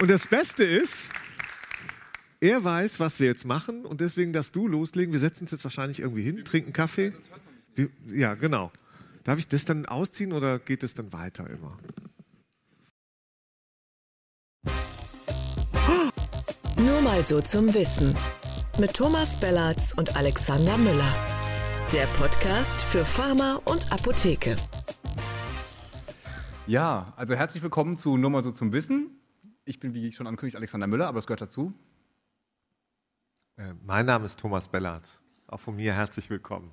Und das Beste ist, er weiß, was wir jetzt machen und deswegen darfst du loslegen. Wir setzen uns jetzt wahrscheinlich irgendwie hin, trinken Kaffee. Wir, ja, genau. Darf ich das dann ausziehen oder geht es dann weiter immer? Nur mal so zum Wissen. Mit Thomas Bellatz und Alexander Müller. Der Podcast für Pharma und Apotheke. Ja, also herzlich willkommen zu Nur mal so zum Wissen. Ich bin, wie schon ankündigt, Alexander Müller, aber das gehört dazu. Äh, mein Name ist Thomas Bellatz. Auch von mir herzlich willkommen.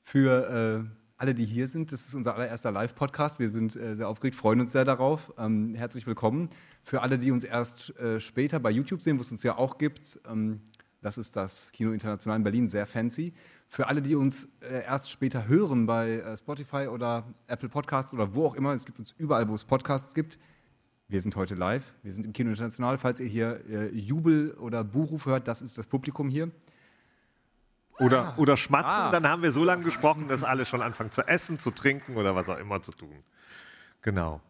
Für äh, alle, die hier sind, das ist unser allererster Live-Podcast. Wir sind äh, sehr aufgeregt, freuen uns sehr darauf. Ähm, herzlich willkommen. Für alle, die uns erst äh, später bei YouTube sehen, wo es uns ja auch gibt, ähm, das ist das Kino International in Berlin, sehr fancy. Für alle, die uns äh, erst später hören bei äh, Spotify oder Apple Podcasts oder wo auch immer, es gibt uns überall, wo es Podcasts gibt. Wir sind heute live, wir sind im Kino International. Falls ihr hier äh, Jubel oder Buhruf hört, das ist das Publikum hier. Oder, oder schmatzen, ah. dann haben wir so lange gesprochen, dass alle schon anfangen zu essen, zu trinken oder was auch immer zu tun. Genau.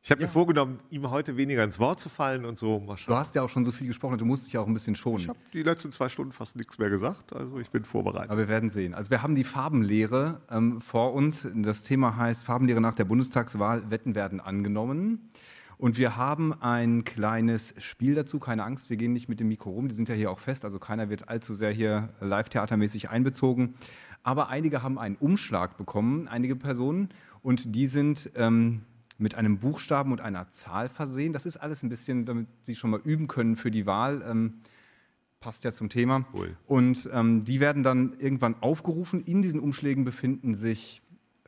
Ich habe ja. mir vorgenommen, ihm heute weniger ins Wort zu fallen und so. Du hast ja auch schon so viel gesprochen, du musst dich ja auch ein bisschen schonen. Ich habe die letzten zwei Stunden fast nichts mehr gesagt, also ich bin vorbereitet. Aber wir werden sehen. Also wir haben die Farbenlehre ähm, vor uns. Das Thema heißt Farbenlehre nach der Bundestagswahl, Wetten werden angenommen. Und wir haben ein kleines Spiel dazu, keine Angst, wir gehen nicht mit dem Mikro rum, die sind ja hier auch fest, also keiner wird allzu sehr hier live-theatermäßig einbezogen. Aber einige haben einen Umschlag bekommen, einige Personen, und die sind ähm, mit einem Buchstaben und einer Zahl versehen. Das ist alles ein bisschen, damit Sie schon mal üben können für die Wahl. Ähm, passt ja zum Thema. Cool. Und ähm, die werden dann irgendwann aufgerufen. In diesen Umschlägen befinden sich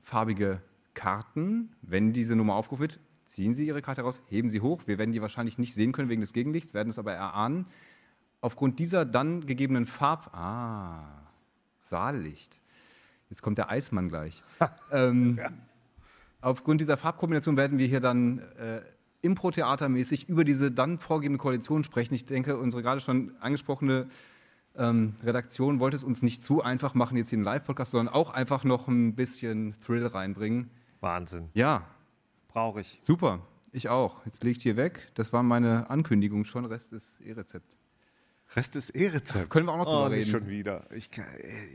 farbige Karten. Wenn diese Nummer aufgerufen wird, ziehen Sie Ihre Karte raus, heben sie hoch. Wir werden die wahrscheinlich nicht sehen können wegen des Gegenlichts, werden es aber erahnen. Aufgrund dieser dann gegebenen Farb... Ah, Saallicht. Jetzt kommt der Eismann gleich. ähm, ja. Aufgrund dieser Farbkombination werden wir hier dann äh, Impro-Theatermäßig über diese dann vorgegebene Koalition sprechen. Ich denke, unsere gerade schon angesprochene ähm, Redaktion wollte es uns nicht zu einfach machen, jetzt hier einen Live-Podcast, sondern auch einfach noch ein bisschen Thrill reinbringen. Wahnsinn. Ja. Brauche ich. Super. Ich auch. Jetzt lege ich hier weg. Das war meine Ankündigung schon. Rest ist E-Rezept. Rest ist E-Rezept. Können wir auch noch drüber oh, reden. Schon wieder. Ich,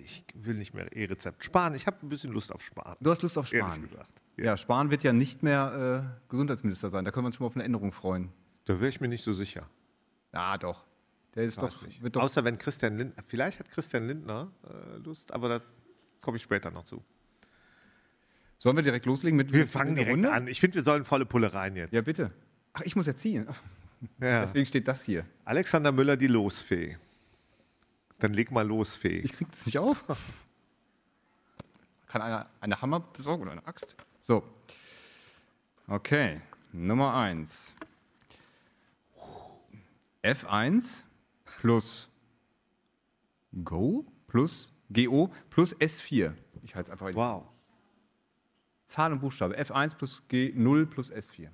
ich will nicht mehr E-Rezept. Sparen. Ich habe ein bisschen Lust auf Sparen. Du hast Lust auf Sparen. Ehrlich gesagt. Ja, ja Spahn wird ja nicht mehr äh, Gesundheitsminister sein. Da können wir uns schon mal auf eine Änderung freuen. Da wäre ich mir nicht so sicher. Ja, doch. Der ist doch, doch, Außer wenn Christian Lindner, vielleicht hat Christian Lindner äh, Lust, aber da komme ich später noch zu. Sollen wir direkt loslegen mit Wir fangen direkt Runde? an. Ich finde, wir sollen volle Pulle rein jetzt. Ja, bitte. Ach, ich muss ja ziehen. Ja. Deswegen steht das hier. Alexander Müller, die Losfee. Dann leg mal los, Fee. Ich krieg das nicht auf. Kann einer eine Hammer besorgen oder eine Axt? So. Okay, Nummer 1. F1 plus Go plus GO plus S4. Ich halte es einfach. Wow. Zahl und Buchstabe. F1 plus G0 plus S4.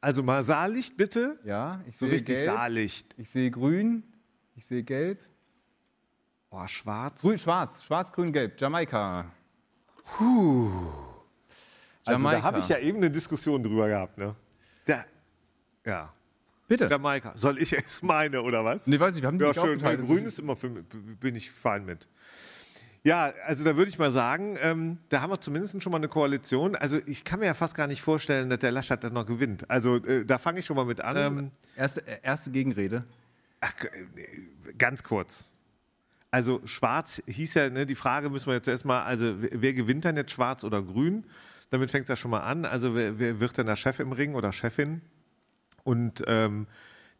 Also mal Saallicht bitte. Ja, ich so sehe richtig gelb. Saallicht. Ich sehe grün. Ich sehe gelb. Oh, schwarz. Grün, schwarz. Schwarz, grün, gelb. Jamaika. Puh. Also da habe ich ja eben eine Diskussion drüber gehabt. Ne? Da, ja. Bitte. Jamaika. Soll ich es meine oder was? Nee, weiß ich, wir haben die ja, schön. Grün ist immer für mich, bin ich fein mit. Ja, also da würde ich mal sagen, ähm, da haben wir zumindest schon mal eine Koalition. Also ich kann mir ja fast gar nicht vorstellen, dass der Laschet dann noch gewinnt. Also äh, da fange ich schon mal mit an. Ähm, erste, äh, erste Gegenrede. Ach, äh, ganz kurz. Also schwarz hieß ja, ne, die Frage müssen wir jetzt erstmal, also wer gewinnt dann jetzt schwarz oder grün? Damit fängt es ja schon mal an. Also wer, wer, wird denn der Chef im Ring oder Chefin? Und ähm,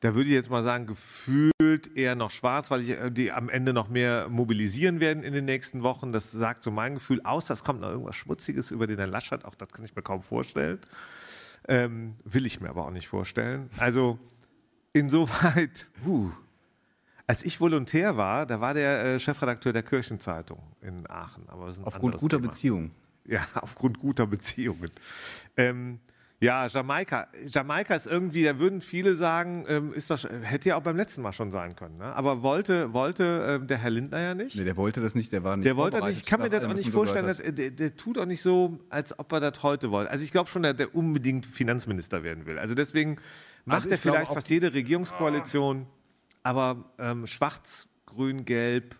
da würde ich jetzt mal sagen, gefühlt eher noch schwarz, weil ich, äh, die am Ende noch mehr mobilisieren werden in den nächsten Wochen. Das sagt so mein Gefühl. Außer es kommt noch irgendwas Schmutziges über den Herrn Laschet. Auch das kann ich mir kaum vorstellen. Ähm, will ich mir aber auch nicht vorstellen. Also insoweit, huh. als ich Volontär war, da war der äh, Chefredakteur der Kirchenzeitung in Aachen. Aber Aufgrund guter Thema. Beziehungen. Ja, aufgrund guter Beziehungen. Ähm, Ja, Jamaika. Jamaika ist irgendwie, da würden viele sagen, ähm, ist das, hätte ja auch beim letzten Mal schon sein können. Ne? Aber wollte, wollte ähm, der Herr Lindner ja nicht. Nee, der wollte das nicht, der war nicht Der wollte nicht, ich kann mir das auch nicht vorstellen, dass, der, der tut auch nicht so, als ob er das heute wollte. Also ich glaube schon, dass der unbedingt Finanzminister werden will. Also deswegen macht Also er vielleicht fast jede Regierungskoalition, aber ähm, schwarz, grün, gelb,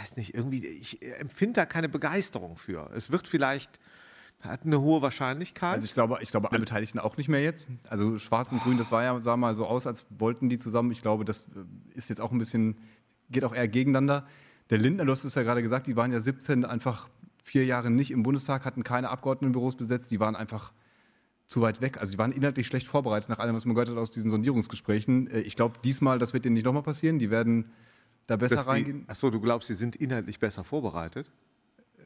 weiß nicht, irgendwie, ich empfinde da keine Begeisterung für. Es wird vielleicht, hat eine hohe Wahrscheinlichkeit. Also ich glaube, ich glaube, alle Beteiligten auch nicht mehr jetzt. Also Schwarz und Grün, das war ja, sah mal so aus, als wollten die zusammen. Ich glaube, das äh, ist jetzt auch ein bisschen, geht auch eher gegeneinander. Der Lindner, du hast es ja gerade gesagt, die waren ja 17 einfach vier Jahre nicht im Bundestag, hatten keine Abgeordnetenbüros besetzt, die waren einfach zu weit weg. Also die waren inhaltlich schlecht vorbereitet, nach allem, was man gehört hat aus diesen Sondierungsgesprächen. Äh, Ich glaube, diesmal, das wird denen nicht nochmal passieren. Die werden da besser die, reingehen. achso, du glaubst, sie sind inhaltlich besser vorbereitet?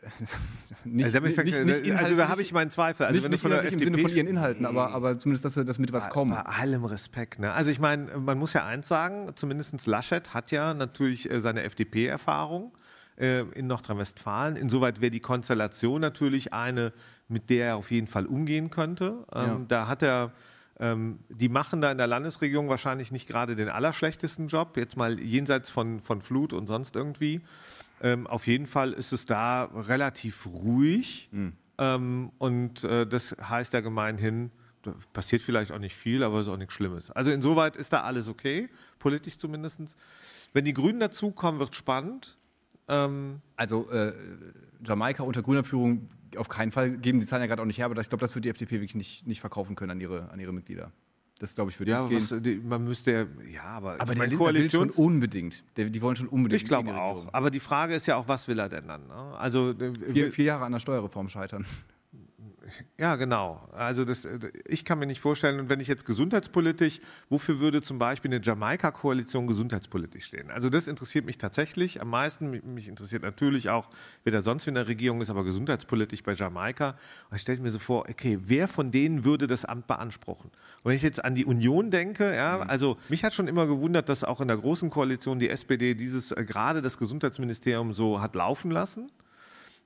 Nicht, Also, damit fängt- also da habe ich meinen Zweifel. Also nicht, wenn du nicht von der im Sinne von ihren Inhalten, aber, aber zumindest, dass sie das mit was kommen. Bei allem Respekt. Ne? Also ich meine, man muss ja eins sagen, zumindest Laschet hat ja natürlich äh, seine FDP-Erfahrung äh, in Nordrhein-Westfalen. Insoweit wäre die Konstellation natürlich eine, mit der er auf jeden Fall umgehen könnte. Ähm, Ja. Da hat er, ähm, die machen da in der Landesregierung wahrscheinlich nicht gerade den allerschlechtesten Job, jetzt mal jenseits von, von Flut und sonst irgendwie. Ähm, auf jeden Fall ist es da relativ ruhig. Ähm, und äh, das heißt ja gemeinhin, da passiert vielleicht auch nicht viel, aber es ist auch nichts Schlimmes. Also insoweit ist da alles okay, politisch zumindest. Wenn die Grünen dazukommen, wird spannend. Ähm, Also äh, Jamaika unter grüner Führung auf keinen Fall, geben die Zahlen ja gerade auch nicht her, aber ich glaube, das wird die FDP wirklich nicht, nicht verkaufen können an ihre, an ihre Mitglieder. Das glaube ich würde ja, nicht gehen. was, die, man müsste ja, ja, aber, aber der will schon unbedingt. Der, die wollen schon unbedingt. ich glaube auch. Aber die Frage ist ja auch, was will er denn dann? Ne? Also äh, Vier, vier Jahre an der Steuerreform scheitern. Ja, genau. Also das, äh, ich kann mir nicht vorstellen, und wenn ich jetzt gesundheitspolitisch, wofür würde zum Beispiel eine Jamaika-Koalition gesundheitspolitisch stehen? Also das interessiert mich tatsächlich am meisten. Mich- interessiert natürlich auch, wer da sonst in der Regierung ist, aber gesundheitspolitisch bei Jamaika. Und ich stelle mir so vor, okay, wer von denen würde das Amt beanspruchen? Und wenn ich jetzt an die Union denke, ja, also mich hat schon immer gewundert, dass auch in der großen Koalition die SPD dieses, äh, gerade das Gesundheitsministerium so hat laufen lassen.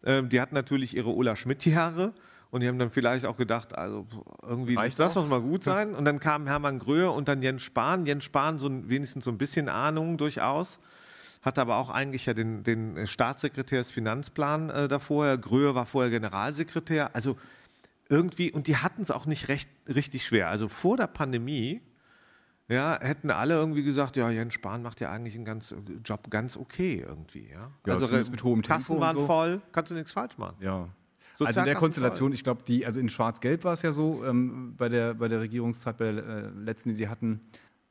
Ähm, die hatten natürlich ihre Ulla Schmidt-Jahre und die haben dann vielleicht auch gedacht, also irgendwie Reicht das auch. muss mal gut sein. Und dann kam Hermann Gröhe und dann Jens Spahn. Jens Spahn so ein, wenigstens so ein bisschen Ahnung durchaus. Hatte aber auch eigentlich ja den, den Staatssekretärsfinanzplan äh, davor. Gröhe war vorher Generalsekretär. Also irgendwie, und die hatten es auch nicht recht, richtig schwer. Also vor der Pandemie ja, hätten alle irgendwie gesagt, ja, Jens Spahn macht ja eigentlich einen ganz, Job ganz okay irgendwie. Ja, Ja, also mit hohem Tempo Kassen waren so. voll, kannst du nichts falsch machen. Ja. Also in der. Konstellation, ich glaube, die, also in Schwarz-Gelb war es ja so, ähm, bei, der, bei der Regierungszeit, bei der äh, letzten, die die hatten,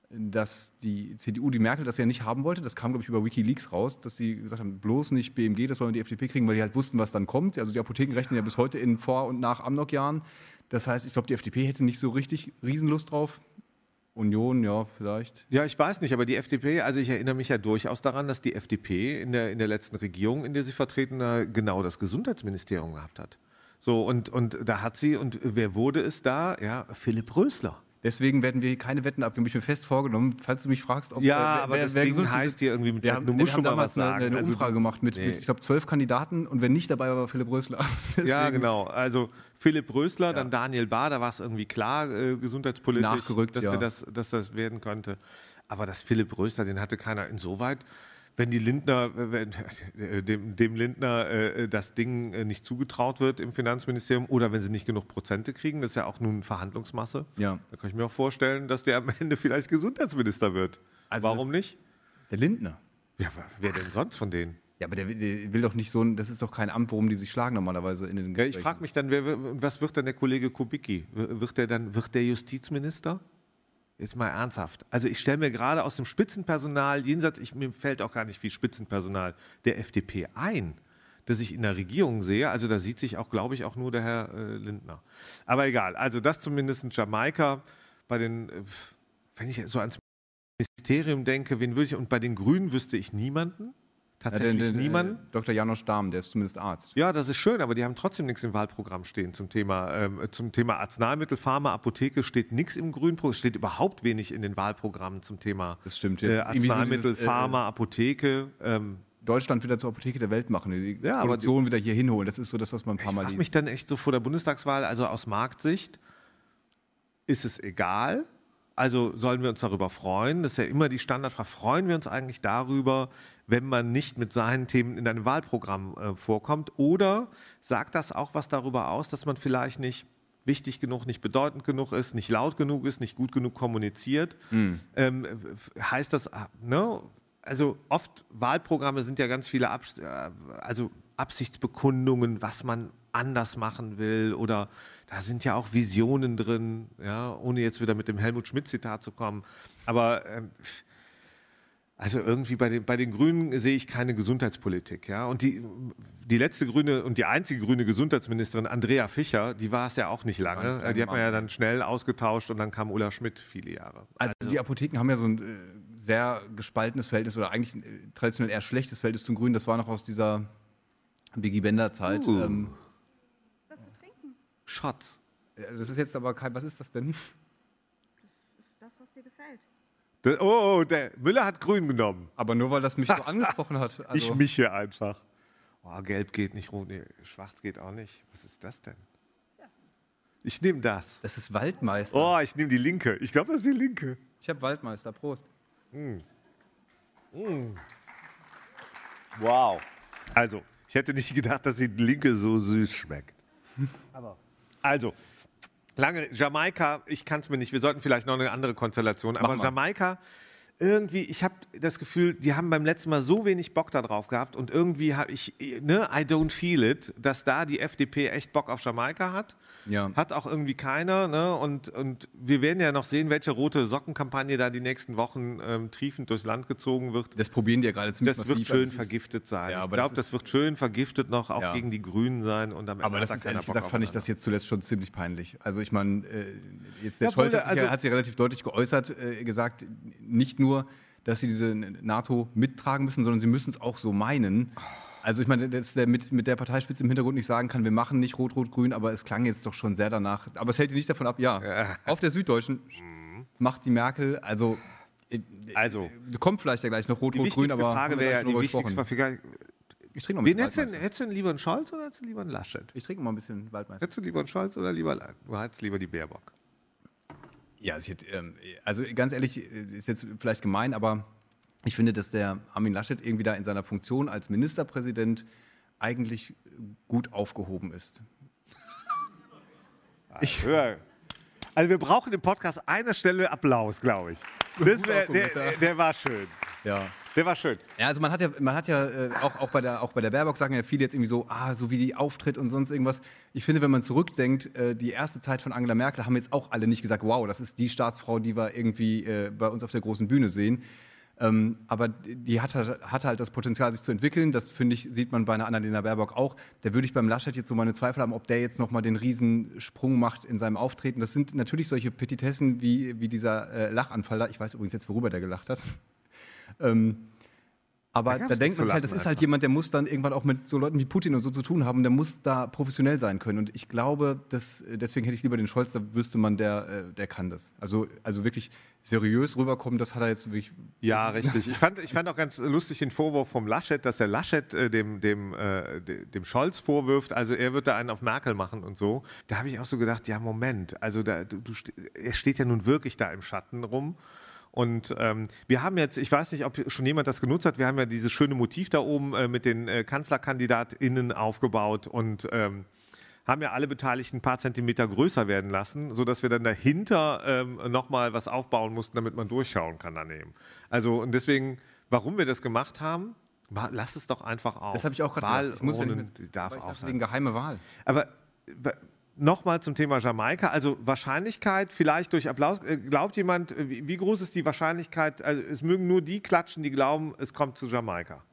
dass die CDU, die Merkel das ja nicht haben wollte. Das kam, glaube ich, über Wikileaks raus, dass sie gesagt haben, bloß nicht BMG, das sollen die FDP kriegen, weil die halt wussten, was dann kommt. Also die Apotheken rechnen ja bis heute in Vor- und nach Amnok-Jahren. Das heißt, ich glaube, die FDP hätte nicht so richtig Riesenlust drauf. Union, ja, vielleicht. Ja, ich weiß nicht, aber die FDP, also ich erinnere mich ja durchaus daran, dass die FDP in der, in der letzten Regierung, in der sie vertreten war, genau das Gesundheitsministerium gehabt hat. So, und, und da hat sie, und wer wurde es da? Ja, Philipp Rösler. Deswegen werden wir keine Wetten abgeben. Ich mir fest vorgenommen, falls du mich fragst, ob Ja, wer- aber wer- das wer Ding heißt hier irgendwie mit, Wir haben, du wir musst haben schon mal damals was eine, sagen. eine Also, Umfrage gemacht mit, Nee. mit ich glaube, zwölf Kandidaten und wer nicht dabei war, war Philipp Rösler. Ja, genau. Also Philipp Rösler, dann Daniel Bahr, da war es irgendwie klar, äh, gesundheitspolitisch, dass, ja. der das, dass das werden könnte. Aber das Philipp Rösler, den hatte keiner insoweit. Wenn die Lindner, wenn, äh, dem, dem Lindner äh, das Ding äh, nicht zugetraut wird im Finanzministerium oder wenn sie nicht genug Prozente kriegen, das ist ja auch nun Verhandlungsmasse. Ja. Da kann ich mir auch vorstellen, dass der am Ende vielleicht Gesundheitsminister wird. Also Warum nicht? Der Lindner. Ja, wer denn sonst von denen? Ja, aber der, will- der will doch nicht so ein, das ist doch kein Amt, worum die sich schlagen normalerweise in den Ja, ich frage mich dann, wer, was wird dann der Kollege Kubicki? Wird der dann, wird der Justizminister? Jetzt mal ernsthaft. Also ich stelle mir gerade aus dem Spitzenpersonal, jenseits, ich, mir fällt auch gar nicht viel Spitzenpersonal der FDP ein, dass ich in der Regierung sehe. Also da sieht sich auch, glaube ich, auch nur der Herr äh, Lindner. Aber egal, also das zumindest in Jamaika. Bei den, äh, wenn ich so ans Ministerium denke, wen würde ich, und bei den Grünen wüsste ich niemanden. Ja, Tatsächlich den, den, niemanden. Äh, Dr. Janosch Dahm, der ist zumindest Arzt. Ja, das ist schön, aber die haben trotzdem nichts im Wahlprogramm stehen zum Thema, ähm, zum Thema Arzneimittel, Pharma, Apotheke steht nichts im Grünprogramm, steht überhaupt wenig in den Wahlprogrammen zum Thema Das stimmt. äh, Jetzt Arzneimittel, dieses, äh, Pharma, Apotheke. Ähm, Deutschland wieder zur Apotheke der Welt machen, die Ja, aber Produktion wieder hier hinholen. Das ist so das, was man ein paar ich Mal frage liest. mich dann echt so vor der Bundestagswahl, also aus Marktsicht, ist es egal? Also sollen wir uns darüber freuen? Das ist ja immer die Standardfrage. Freuen wir uns eigentlich darüber, wenn man nicht mit seinen Themen in einem Wahlprogramm äh, vorkommt? Oder sagt das auch was darüber aus, dass man vielleicht nicht wichtig genug, nicht bedeutend genug ist, nicht laut genug ist, nicht gut genug kommuniziert? Hm. Ähm, heißt das, ah, ne? Also oft Wahlprogramme sind ja ganz viele Abs äh, also Absichtsbekundungen, was man anders machen will oder da sind ja auch Visionen drin, ja, ohne jetzt wieder mit dem Helmut Schmidt-Zitat zu kommen. Aber ähm, also irgendwie bei den, bei den Grünen sehe ich keine Gesundheitspolitik. Ja? Und die, die letzte grüne und die einzige grüne Gesundheitsministerin, Andrea Fischer, die war es ja auch nicht lange. nicht lange die hat man ja dann schnell ausgetauscht und dann kam Ulla Schmidt viele Jahre. Also, die Apotheken haben ja so ein äh, sehr gespaltenes Verhältnis oder eigentlich ein äh, traditionell eher schlechtes Verhältnis zum Grünen. Das war noch aus dieser Biggie Bender Zeit. Uh. Ähm, Was zu trinken. Schatz. ja, das ist jetzt aber kein, was ist das denn? Das ist das, was dir gefällt. Der, oh, oh, der Müller hat grün genommen. Aber nur weil das mich so angesprochen hat. ich Also, mich hier einfach. Oh, gelb geht nicht, rot, nee, schwarz geht auch nicht. Was ist das denn? Ich nehme das. das ist Waldmeister. Oh, ich nehme die linke. Ich glaube, das ist die linke. Ich habe Waldmeister. Prost. Wow. Also, ich hätte nicht gedacht, dass die linke so süß schmeckt. Aber. Also, lange Jamaika, ich kann es mir nicht. Wir sollten vielleicht noch eine andere Konstellation. Aber mal. Jamaika, irgendwie, ich habe das Gefühl, die haben beim letzten Mal so wenig Bock darauf gehabt und irgendwie habe ich, ne, I don't feel it, dass da die FDP echt Bock auf Jamaika hat. Ja. Hat auch irgendwie keiner. Ne? Und, und wir werden ja noch sehen, welche rote Sockenkampagne da die nächsten Wochen ähm, triefend durchs Land gezogen wird. Das probieren die ja gerade ziemlich Das massiv. wird schön Also vergiftet sein. Ja, ich glaube, das das, wird schön vergiftet noch auch Ja. gegen die Grünen sein. Und am Ende Aber das ist ehrlich Bock gesagt, fand ich das jetzt zuletzt schon ziemlich peinlich. Also ich meine, äh, jetzt der Ja, Scholz hat sich, also- hat sich relativ deutlich geäußert, äh, gesagt, nicht nur, dass sie diese NATO mittragen müssen, sondern sie müssen es auch so meinen. Also ich meine, dass der mit, mit der Parteispitze im Hintergrund nicht sagen kann, wir machen nicht Rot-Rot-Grün, aber es klang jetzt doch schon sehr danach. Aber es hält ihn nicht davon ab, ja, auf der Süddeutschen macht die Merkel, also, äh, Also, kommt vielleicht ja gleich noch Rot-Rot-Grün, aber Frage schon die wichtigste. Frage. Ich trinke noch ein Wen bisschen Waldmeister. hättest du denn lieber einen Scholz oder hättest du lieber einen Laschet? Ich trinke mal ein bisschen Waldmeister. Hättest du lieber einen Scholz oder lieber, du hättest lieber die Baerbock? Ja, also, hätte, ähm, also ganz ehrlich, äh, ist jetzt vielleicht gemein, aber ich finde, dass der Armin Laschet irgendwie da in seiner Funktion als Ministerpräsident eigentlich gut aufgehoben ist. Ich höre. Also wir brauchen im Podcast eine Stelle Applaus, glaube ich. Das wär, der, der war schön. Ja. Der war schön. Ja, also man hat ja, man hat ja äh, auch, auch, bei der, auch bei der Baerbock sagen ja viele jetzt irgendwie so, ah, so wie die auftritt und sonst irgendwas. Ich finde, wenn man zurückdenkt, äh, die erste Zeit von Angela Merkel haben jetzt auch alle nicht gesagt, wow, das ist die Staatsfrau, die wir irgendwie äh, bei uns auf der großen Bühne sehen. Ähm, aber die hat, halt- hat halt das Potenzial, sich zu entwickeln. Das, finde ich, sieht man bei einer Annalena Baerbock auch. Da würde ich beim Laschet jetzt so meine Zweifel haben, ob der jetzt nochmal den Riesensprung macht in seinem Auftreten. Das sind natürlich solche Petitessen wie, wie dieser äh, Lachanfall da. Ich weiß übrigens jetzt, worüber der gelacht hat. Ähm, aber Da da, denkt man sich halt, das ist halt jemand, der muss dann irgendwann auch mit so Leuten wie Putin und so zu tun haben. Der muss da professionell sein können. Und ich glaube, dass, deswegen hätte ich lieber den Scholz, da wüsste man, der, äh, der kann das. Also, also wirklich seriös rüberkommen, das hat er jetzt wirklich. Ja, richtig. Ich fand, ich fand auch ganz lustig den Vorwurf vom Laschet, dass der Laschet äh, dem, dem, äh, de- dem Scholz vorwirft, also er wird da einen auf Merkel machen und so. Da habe ich auch so gedacht, ja, Moment, also da, du, er steht ja nun wirklich da im Schatten rum. Und ähm, wir haben jetzt, ich weiß nicht, ob schon jemand das genutzt hat, wir haben ja dieses schöne Motiv da oben äh, mit den äh, KanzlerkandidatInnen aufgebaut und ähm, haben ja alle Beteiligten ein paar Zentimeter größer werden lassen, sodass wir dann dahinter ähm, nochmal was aufbauen mussten, damit man durchschauen kann daneben. Also und deswegen, warum wir das gemacht haben, wa- lass es doch einfach auf. Das habe ich auch gerade gedacht. Ich muss ja nicht mit- darf aber ich auf dachte, sein. wegen geheime Wahl. Aber nochmal zum Thema Jamaika. Also Wahrscheinlichkeit, vielleicht durch Applaus. Äh, Glaubt jemand, äh, wie, groß ist die Wahrscheinlichkeit? Also es mögen nur die klatschen, die glauben, es kommt zu Jamaika.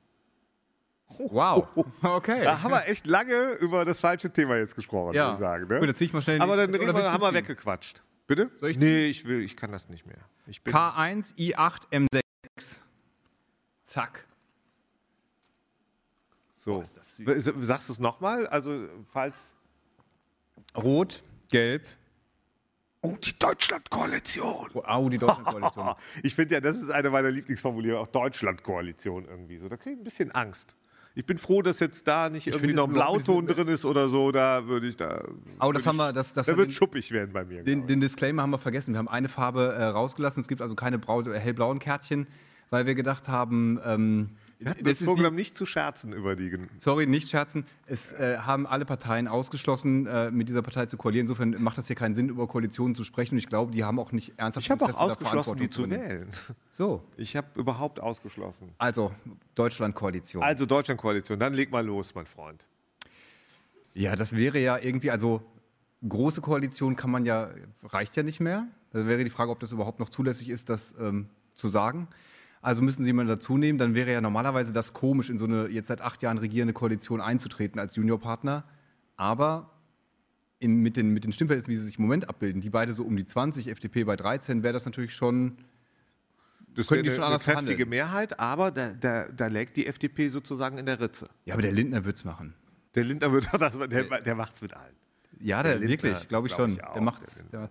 Wow. Okay. Da haben wir echt lange über das falsche Thema jetzt gesprochen, Ja. würde ich sagen. Ne? Gut, dann zieh ich mal schnell Aber dann reden wir, haben wir weggequatscht. Bitte? Soll ich nee, ich, will, ich kann das nicht mehr. Ich bin, K1, I8, M6. Zack. so. süß. Sagst du es nochmal? Also, falls. Rot, Gelb. Oh, die Deutschlandkoalition. Au, die Deutschlandkoalition. Ich finde ja, das ist eine meiner Lieblingsformulierungen, auch Deutschlandkoalition irgendwie so. Da kriege ich ein bisschen Angst. Ich bin froh, dass jetzt da nicht irgendwie finde noch ein Blauton drin ist oder so. Da würde ich da. Oh, das haben ich, wir, das, das Da wird den, schuppig werden bei mir. den, den Disclaimer haben wir vergessen. Wir haben eine Farbe äh, rausgelassen. Es gibt also keine brau, äh, hellblauen Kärtchen, weil wir gedacht haben, ähm, ich. Das das vorgenommen, die, nicht zu scherzen über die. Sorry, nicht scherzen. Es äh, haben alle Parteien ausgeschlossen, äh, mit dieser Partei zu koalieren. Insofern macht das hier keinen Sinn, über Koalitionen zu sprechen. Und ich glaube, die haben auch nicht ernsthaft Ich habe auch ausgeschlossen, die zu wählen. So, Ich habe überhaupt ausgeschlossen. also Deutschland-Koalition. Also Deutschlandkoalition, dann leg mal los, mein Freund. Ja, das wäre ja irgendwie, also große Koalition kann man ja, reicht ja nicht mehr. Da wäre die Frage, ob das überhaupt noch zulässig ist, das ähm, zu sagen. Also müssen Sie jemanden dazu nehmen, dann wäre ja normalerweise das komisch, in so eine jetzt seit acht Jahren regierende Koalition einzutreten als Juniorpartner. Aber in, mit, den, mit den Stimmverhältnissen, wie sie sich im Moment abbilden, die beide so um die 20, FDP bei 13, wäre das natürlich schon. Das wäre eine, schon eine kräftige verhandeln? Mehrheit, aber da, da, da lägt die FDP sozusagen in der Ritze. Ja, aber der Lindner wird es machen. Der Lindner wird das, der, der macht's mit allen. Ja, Der der, Lindner, wirklich, glaube ich das glaub schon. ich der macht, der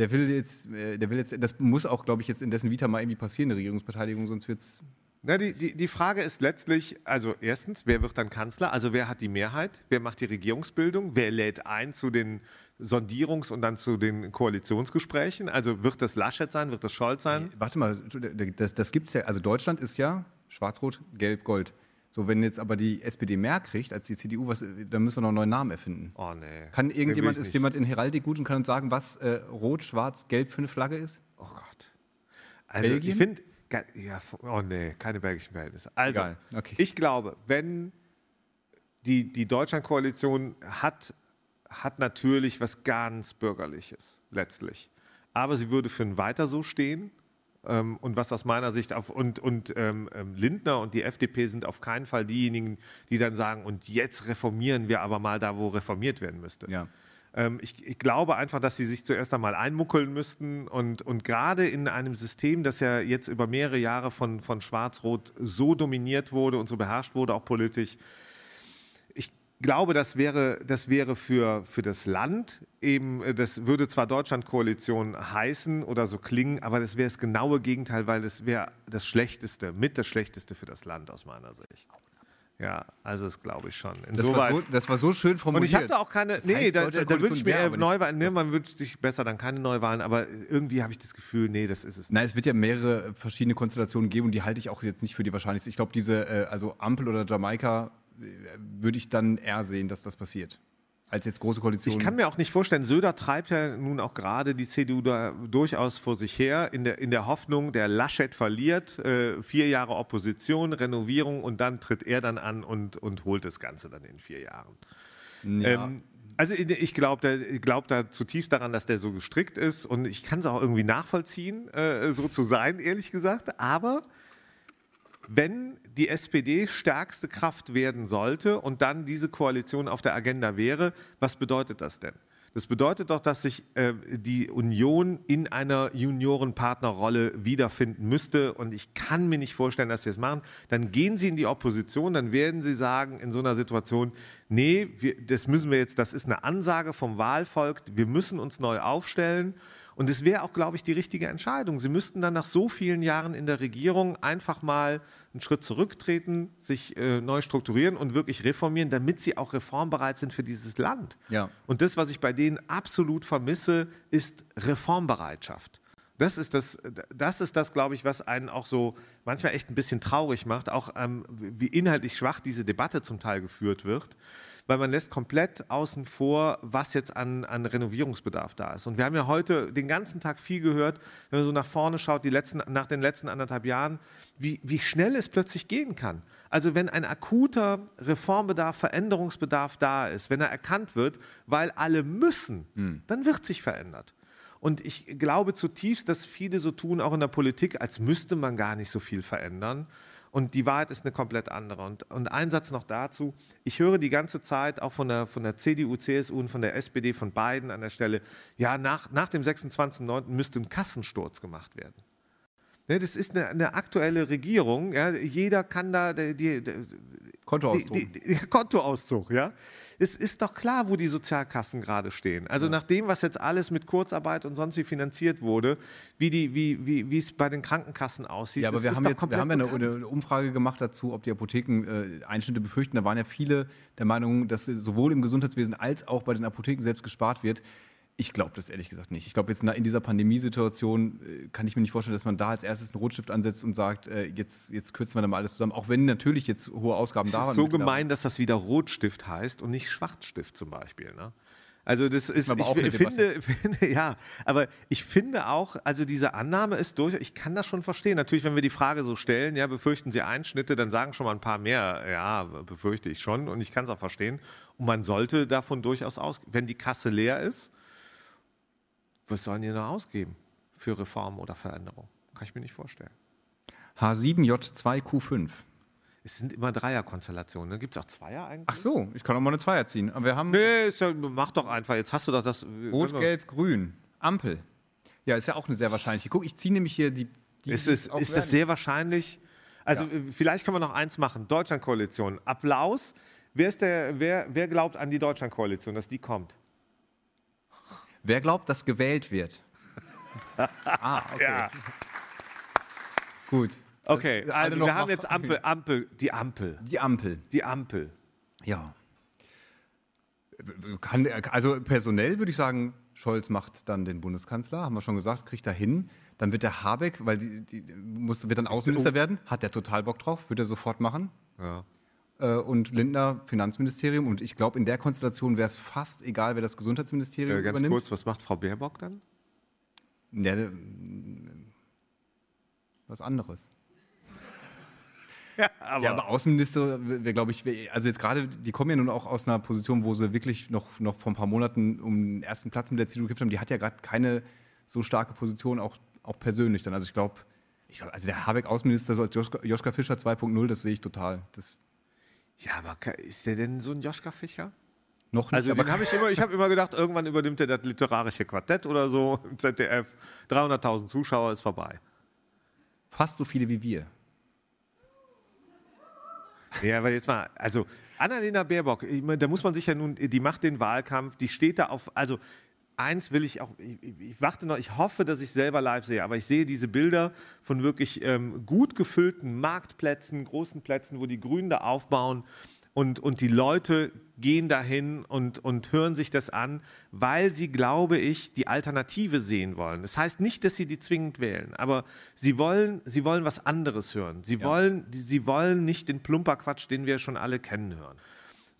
der, will jetzt, äh, der will jetzt, das muss auch, glaube ich, jetzt in dessen Vita mal irgendwie passieren, eine Regierungsbeteiligung, sonst wird's. Na, die, die, die Frage ist letztlich, also erstens, wer wird dann Kanzler? Also wer hat die Mehrheit? Wer macht die Regierungsbildung? Wer lädt ein zu den Sondierungs- und dann zu den Koalitionsgesprächen? Also wird das Laschet sein? Wird das Scholz sein? Warte mal, das, das gibt's ja, also Deutschland ist ja schwarz-rot, gelb, gold. So, wenn jetzt aber die SPD mehr kriegt als die CDU, was, dann müssen wir noch einen neuen Namen erfinden. Oh nee. Kann irgendjemand, ist jemand in Heraldik gut und kann uns sagen, was äh, rot, schwarz, gelb für eine Flagge ist? Oh Gott. Also Belgien? ich finde, ja, oh nee, keine belgischen Verhältnisse. Also okay. ich glaube, wenn die, die Deutschlandkoalition hat, hat natürlich was ganz Bürgerliches letztlich. Aber sie würde für ein Weiter so stehen. Ähm, und was aus meiner Sicht auf und, und ähm, ähm, Lindner und die FDP sind auf keinen Fall diejenigen, die dann sagen, und jetzt reformieren wir aber mal da, wo reformiert werden müsste. Ja. Ähm, ich, ich glaube einfach, dass sie sich zuerst einmal einmuckeln müssten und, und gerade in einem System, das ja jetzt über mehrere Jahre von, von Schwarz-Rot so dominiert wurde und so beherrscht wurde, auch politisch, glaube, das wäre, das wäre für, für das Land eben, äh, das würde zwar Deutschland-Koalition heißen oder so klingen, aber das wäre das genaue Gegenteil, weil das wäre das Schlechteste, mit das Schlechteste für das Land aus meiner Sicht. Ja, also das glaube ich schon. Das war, so, das war so schön und formuliert. ich habe da auch keine, Das nee, heißt, da, da, wünsche ich mir nicht- Neuwahlen, ne, man wünscht sich besser dann keine Neuwahlen, aber irgendwie habe ich das Gefühl, nee, das ist es nicht. Nein, es wird ja mehrere verschiedene Konstellationen geben und die halte ich auch jetzt nicht für die wahrscheinlichste. Ich glaube, diese, äh, also Ampel oder Jamaika, äh, würde ich dann eher sehen, dass das passiert. Als jetzt große Koalition. Ich kann mir auch nicht vorstellen, Söder treibt ja nun auch gerade die CDU da durchaus vor sich her, in der, in der Hoffnung, der Laschet verliert, äh, vier Jahre Opposition, Renovierung und dann tritt er dann an und, und holt das Ganze dann in vier Jahren. ja. Ähm, also ich glaube glaub da zutiefst daran, dass der so gestrickt ist und ich kann es auch irgendwie nachvollziehen, äh, so zu sein, ehrlich gesagt. Aber wenn die SPD stärkste Kraft werden sollte und dann diese Koalition auf der Agenda wäre, was bedeutet das denn? Das bedeutet doch, dass sich äh, die Union in einer Juniorenpartnerrolle wiederfinden müsste. Und ich kann mir nicht vorstellen, dass sie es machen. Dann gehen sie in die Opposition, dann werden sie sagen in so einer Situation, nee, wir, das müssen wir jetzt, das ist eine Ansage vom Wahlvolk, wir müssen uns neu aufstellen. Und es wäre auch, glaube ich, die richtige Entscheidung. Sie müssten dann nach so vielen Jahren in der Regierung einfach mal einen Schritt zurücktreten, sich äh, neu strukturieren und wirklich reformieren, damit sie auch reformbereit sind für dieses Land. Ja. Und das, was ich bei denen absolut vermisse, ist Reformbereitschaft. Das ist das, das ist das, glaube ich, was einen auch so manchmal echt ein bisschen traurig macht, auch ähm, wie inhaltlich schwach diese Debatte zum Teil geführt wird, weil man lässt komplett außen vor, was jetzt an, an Renovierungsbedarf da ist. Und wir haben ja heute den ganzen Tag viel gehört, wenn man so nach vorne schaut, die letzten, nach den letzten anderthalb Jahren, wie, wie schnell es plötzlich gehen kann. Also wenn ein akuter Reformbedarf, Veränderungsbedarf da ist, wenn er erkannt wird, weil alle müssen, dann wird sich verändert. Und ich glaube zutiefst, dass viele so tun, auch in der Politik, als müsste man gar nicht so viel verändern. Und die Wahrheit ist eine komplett andere. Und, und ein Satz noch dazu. Ich höre die ganze Zeit auch von der, von der CDU, CSU und von der SPD, von beiden an der Stelle, ja, nach, nach dem 26.09. müsste ein Kassensturz gemacht werden. Ne, das ist eine, eine aktuelle Regierung. Ja? Jeder kann da die, die, Kontoauszug. die, die, Kontoauszug, ja. Es ist doch klar, wo die Sozialkassen gerade stehen. Also nach dem, was jetzt alles mit Kurzarbeit und sonst wie finanziert wurde, wie die, wie, wie, wie es bei den Krankenkassen aussieht. Ja, aber das wir haben, jetzt, wir haben ja eine, eine Umfrage gemacht dazu, ob die Apotheken äh, Einschnitte befürchten. Da waren ja viele der Meinung, dass sowohl im Gesundheitswesen als auch bei den Apotheken selbst gespart wird. Ich glaube das ehrlich gesagt nicht. Ich glaube, jetzt in dieser Pandemiesituation äh, kann ich mir nicht vorstellen, dass man da als erstes einen Rotstift ansetzt und sagt, äh, jetzt, jetzt kürzen wir da mal alles zusammen. Auch wenn natürlich jetzt hohe Ausgaben da Es waren. ist so gemein, dass das wieder Rotstift heißt und nicht Schwarzstift zum Beispiel. Ne? Also das ist, Aber ich finde, finde, ja, aber ich finde auch, also diese Annahme ist durch, ich kann das schon verstehen. Natürlich, wenn wir die Frage so stellen, ja, befürchten Sie Einschnitte, dann sagen schon mal ein paar mehr, ja, befürchte ich schon und ich kann es auch verstehen. Und man sollte davon durchaus aus, wenn die Kasse leer ist, was sollen die noch ausgeben für Reformen oder Veränderungen? Kann ich mir nicht vorstellen. H7J2Q5. Es sind immer Dreierkonstellationen. Ne? Gibt es auch Zweier eigentlich? Ach so, ich kann auch mal eine Zweier ziehen. Aber wir haben Nee, ja, mach doch einfach. Jetzt hast du doch das. Rot, Gelb, Grün. Ampel. Ja, ist ja auch eine sehr wahrscheinliche. Guck, ich ziehe nämlich hier die. die Ist, es, ist das sehr wahrscheinlich? Also Ja. äh, vielleicht können wir noch eins machen. Deutschlandkoalition. Applaus. Wer, ist der, wer, wer glaubt an die Deutschlandkoalition, dass die kommt? Wer glaubt, dass gewählt wird? ah, okay. Ja. Gut. Okay, Das- also noch wir haben jetzt Ampel, Ampel, die Ampel. Die Ampel. Die Ampel. Ja. Kann, also personell würde ich sagen, Scholz macht dann den Bundeskanzler, haben wir schon gesagt, kriegt er hin. Dann wird der Habeck, weil die, die muss, wird dann Außenminister werden, hat der total Bock drauf, wird er sofort machen. Ja. Äh, Und Lindner Finanzministerium. Und ich glaube, in der Konstellation wäre es fast egal, wer das Gesundheitsministerium Äh, ganz übernimmt. kurz, was macht Frau Baerbock dann? Ja, äh, was anderes. Aber, Ja, aber Außenminister, wäre, glaube ich, wär- also jetzt gerade, die kommen ja nun auch aus einer Position, wo sie wirklich noch, noch vor ein paar Monaten um den ersten Platz mit der CDU gekämpft haben. Die hat ja gerade keine so starke Position, auch, auch persönlich dann. Also ich glaube, glaub, also der Habeck Außenminister so als Joschka, Joschka Fischer 2.0, das sehe ich total. Das ja, aber ist der denn so ein Joschka Fischer? noch nicht, Also den habe ich immer, ich habe immer gedacht, irgendwann übernimmt er das literarische Quartett oder so im ZDF. 300.000 Zuschauer ist vorbei. fast so viele wie wir. Ja, aber jetzt mal, also Annalena Baerbock, da muss man sich ja nun, die macht den Wahlkampf, die steht da auf, also eins will ich auch, ich, ich warte noch, ich hoffe, dass ich selber live sehe, aber ich sehe diese Bilder von wirklich ähm, gut gefüllten Marktplätzen, großen Plätzen, wo die Grünen da aufbauen und, und die Leute gehen dahin und, und hören sich das an, weil sie, glaube ich, die Alternative sehen wollen. Das heißt nicht, dass sie die zwingend wählen, aber sie wollen, sie wollen was anderes hören. Sie, wollen, sie wollen nicht den Plumperquatsch, den wir schon alle kennen, hören.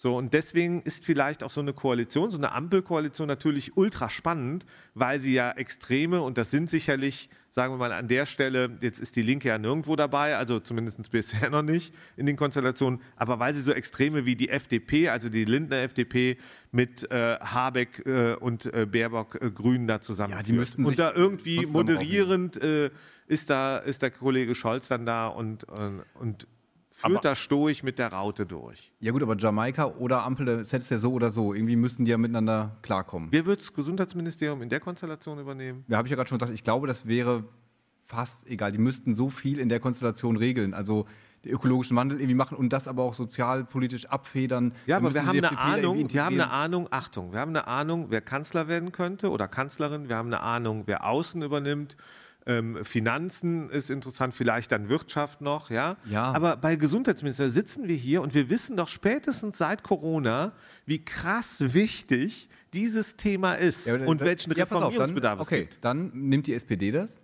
So, und deswegen ist vielleicht auch so eine Koalition, so eine Ampelkoalition natürlich ultra spannend, weil sie ja Extreme, und das sind sicherlich, sagen wir mal an der Stelle, jetzt ist die Linke ja nirgendwo dabei, also zumindest bisher noch nicht in den Konstellationen, aber weil sie so Extreme wie die FDP, also die Lindner FDP mit äh, Habeck äh, und äh, Baerbock äh, Grünen da zusammen. Ja, die müssten und sich da irgendwie moderierend äh, ist, da, ist der Kollege Scholz dann da und, und, und führt Aber- da stoisch mit der Raute durch. Ja gut, aber Jamaika oder Ampel, das hättest du ja so oder so. Irgendwie müssten die ja miteinander klarkommen. Wer wird das Gesundheitsministerium in der Konstellation übernehmen? Da habe ich ja gerade schon gesagt, ich glaube, das wäre fast egal. Die müssten so viel in der Konstellation regeln. Also den ökologischen Wandel irgendwie machen und das aber auch sozialpolitisch abfedern. Ja, aber wir müssen haben eine Ahnung, wir haben eine. Ahnung, Achtung, wir haben eine Ahnung, wer Kanzler werden könnte oder Kanzlerin, wir haben eine Ahnung, wer Außen übernimmt. Ähm, Finanzen ist interessant, vielleicht dann Wirtschaft noch, ja. Ja. Aber bei Gesundheitsminister sitzen wir hier und wir wissen doch spätestens seit Corona, wie krass wichtig dieses Thema ist Ja, und das- welchen ja, pass auf, Reformierungsbedarf dann, okay, es gibt. dann nimmt die SPD das.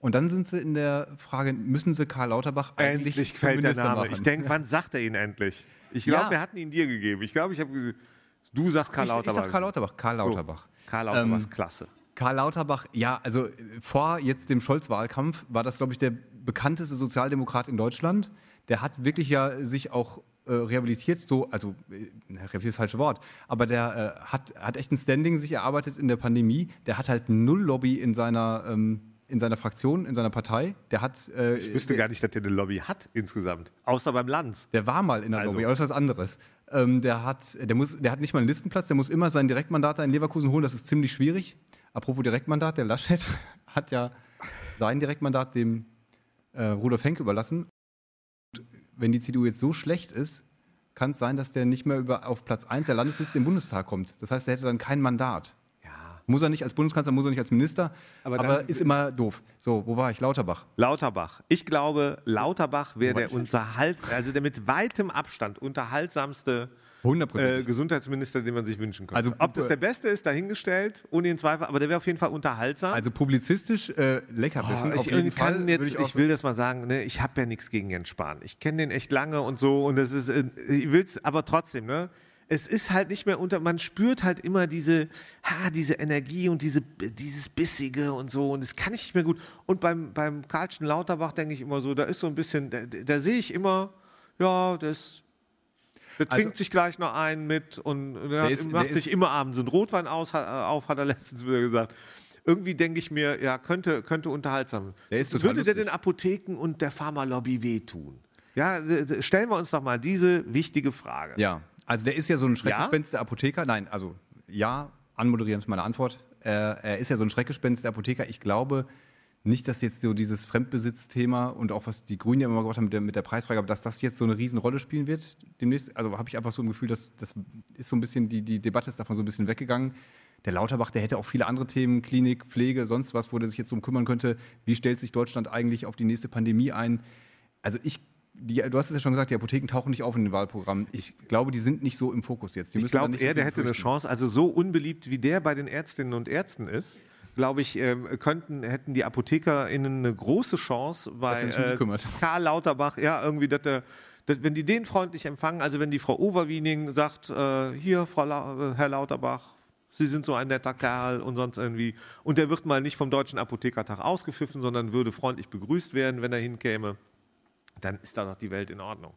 Und dann sind sie in der Frage, müssen sie Karl Lauterbach eigentlich Endlich fällt der Name. machen? Ich denke, wann sagt er ihn endlich? Ich glaube, Ja. wir hatten ihn dir gegeben. Ich glaube, ich habe. Du sagst Karl ich, ich Lauterbach. sag Karl Lauterbach. Karl So, Lauterbach. Karl Lauterbach ist Ähm, klasse. Karl Lauterbach, ja, also äh, vor jetzt dem Scholz-Wahlkampf war das, glaube ich, der bekannteste Sozialdemokrat in Deutschland. Der hat wirklich ja sich auch äh, rehabilitiert, so, also äh, rehabilitiert ist das falsche Wort, aber der äh, hat, hat echt ein Standing sich erarbeitet in der Pandemie. Der hat halt null Lobby in seiner, ähm, in seiner Fraktion, in seiner Partei. Der hat, äh, Ich wüsste gar nicht, dass der eine Lobby hat insgesamt. Außer beim Lanz. der war mal in der Also. Lobby, aber das ist was anderes. Ähm, der, hat, der, muss, der hat nicht mal einen Listenplatz, der muss immer sein Direktmandat da in Leverkusen holen. Das ist ziemlich schwierig. Apropos Direktmandat, der Laschet hat ja sein Direktmandat dem äh, Rudolf Henke überlassen. Und wenn die CDU jetzt so schlecht ist, kann es sein, dass der nicht mehr über, auf Platz 1 der Landesliste im Bundestag kommt. Das heißt, er hätte dann kein Mandat. Muss er nicht als Bundeskanzler, muss er nicht als Minister, Aber aber, ist immer doof. So, wo war ich? Lauterbach. Lauterbach. Ich glaube, Lauterbach wäre der unterhalt, also der mit weitem Abstand unterhaltsamste äh, 100%. Gesundheitsminister, den man sich wünschen könnte. Also, Ob das der Beste ist, dahingestellt, ohne den Zweifel, aber der wäre auf jeden Fall unterhaltsam. Also publizistisch äh, Leckerbissen. Oh, ich, jeden ich kann jetzt, ich, auch will das mal sagen, ne, ich habe ja nichts gegen Jens Spahn. Ich kenne den echt lange und so und das ist, äh, ich will es aber trotzdem, ne? Es ist halt nicht mehr unter, man spürt halt immer diese, ha, diese Energie und diese, dieses Bissige und so und das kann ich nicht mehr gut. Und beim, beim Karlchen Lauterbach denke ich immer so, da ist so ein bisschen, da, da sehe ich immer, ja, das, der Also- trinkt sich gleich noch einen mit und der, Der hat- ist- macht der sich ist- immer abends einen Rotwein aus, ha- auf, hat er letztens wieder gesagt. Irgendwie denke ich mir, ja, könnte, könnte unterhaltsam. Der ist Würde der lustig. den Apotheken und der Pharmalobby wehtun? Ja, d- d- stellen wir uns doch mal diese wichtige Frage. Ja, also der ist ja so ein Schreckgespenst der Apotheker. Nein, also ja, anmoderieren ist meine Antwort. Äh, er ist ja so ein Schreckgespenst der Apotheker. Ich glaube nicht, dass jetzt so dieses Fremdbesitzthema und auch was die Grünen ja immer gemacht haben mit der, mit der Preisfreigabe, dass das jetzt so eine Riesenrolle spielen wird demnächst. Also habe ich einfach so ein Gefühl, dass das ist so ein bisschen, die, die Debatte ist davon so ein bisschen weggegangen. Der Lauterbach, der hätte auch viele andere Themen, Klinik, Pflege, sonst was, wo der sich jetzt drum kümmern könnte. Wie stellt sich Deutschland eigentlich auf die nächste Pandemie ein? Also ich, die, du hast es ja schon gesagt, die Apotheken tauchen nicht auf in den Wahlprogrammen. Ich glaube, die sind nicht so im Fokus jetzt. Die Ich glaube, nicht so er, der hätte eine. Chance. Also so unbeliebt wie der bei den Ärztinnen und Ärzten ist, glaube ich, ähm, könnten, hätten die ApothekerInnen eine große Chance, weil äh. Karl Lauterbach, ja, irgendwie, dass der, dass, wenn die den freundlich empfangen, also wenn die Frau Overwiening sagt, äh, hier, Frau La äh, Herr Lauterbach, Sie sind so ein netter Kerl und sonst irgendwie. Und der wird mal nicht vom Deutschen Apothekertag ausgepfiffen, sondern würde freundlich begrüßt werden, wenn er hinkäme. Dann ist da doch die Welt in Ordnung.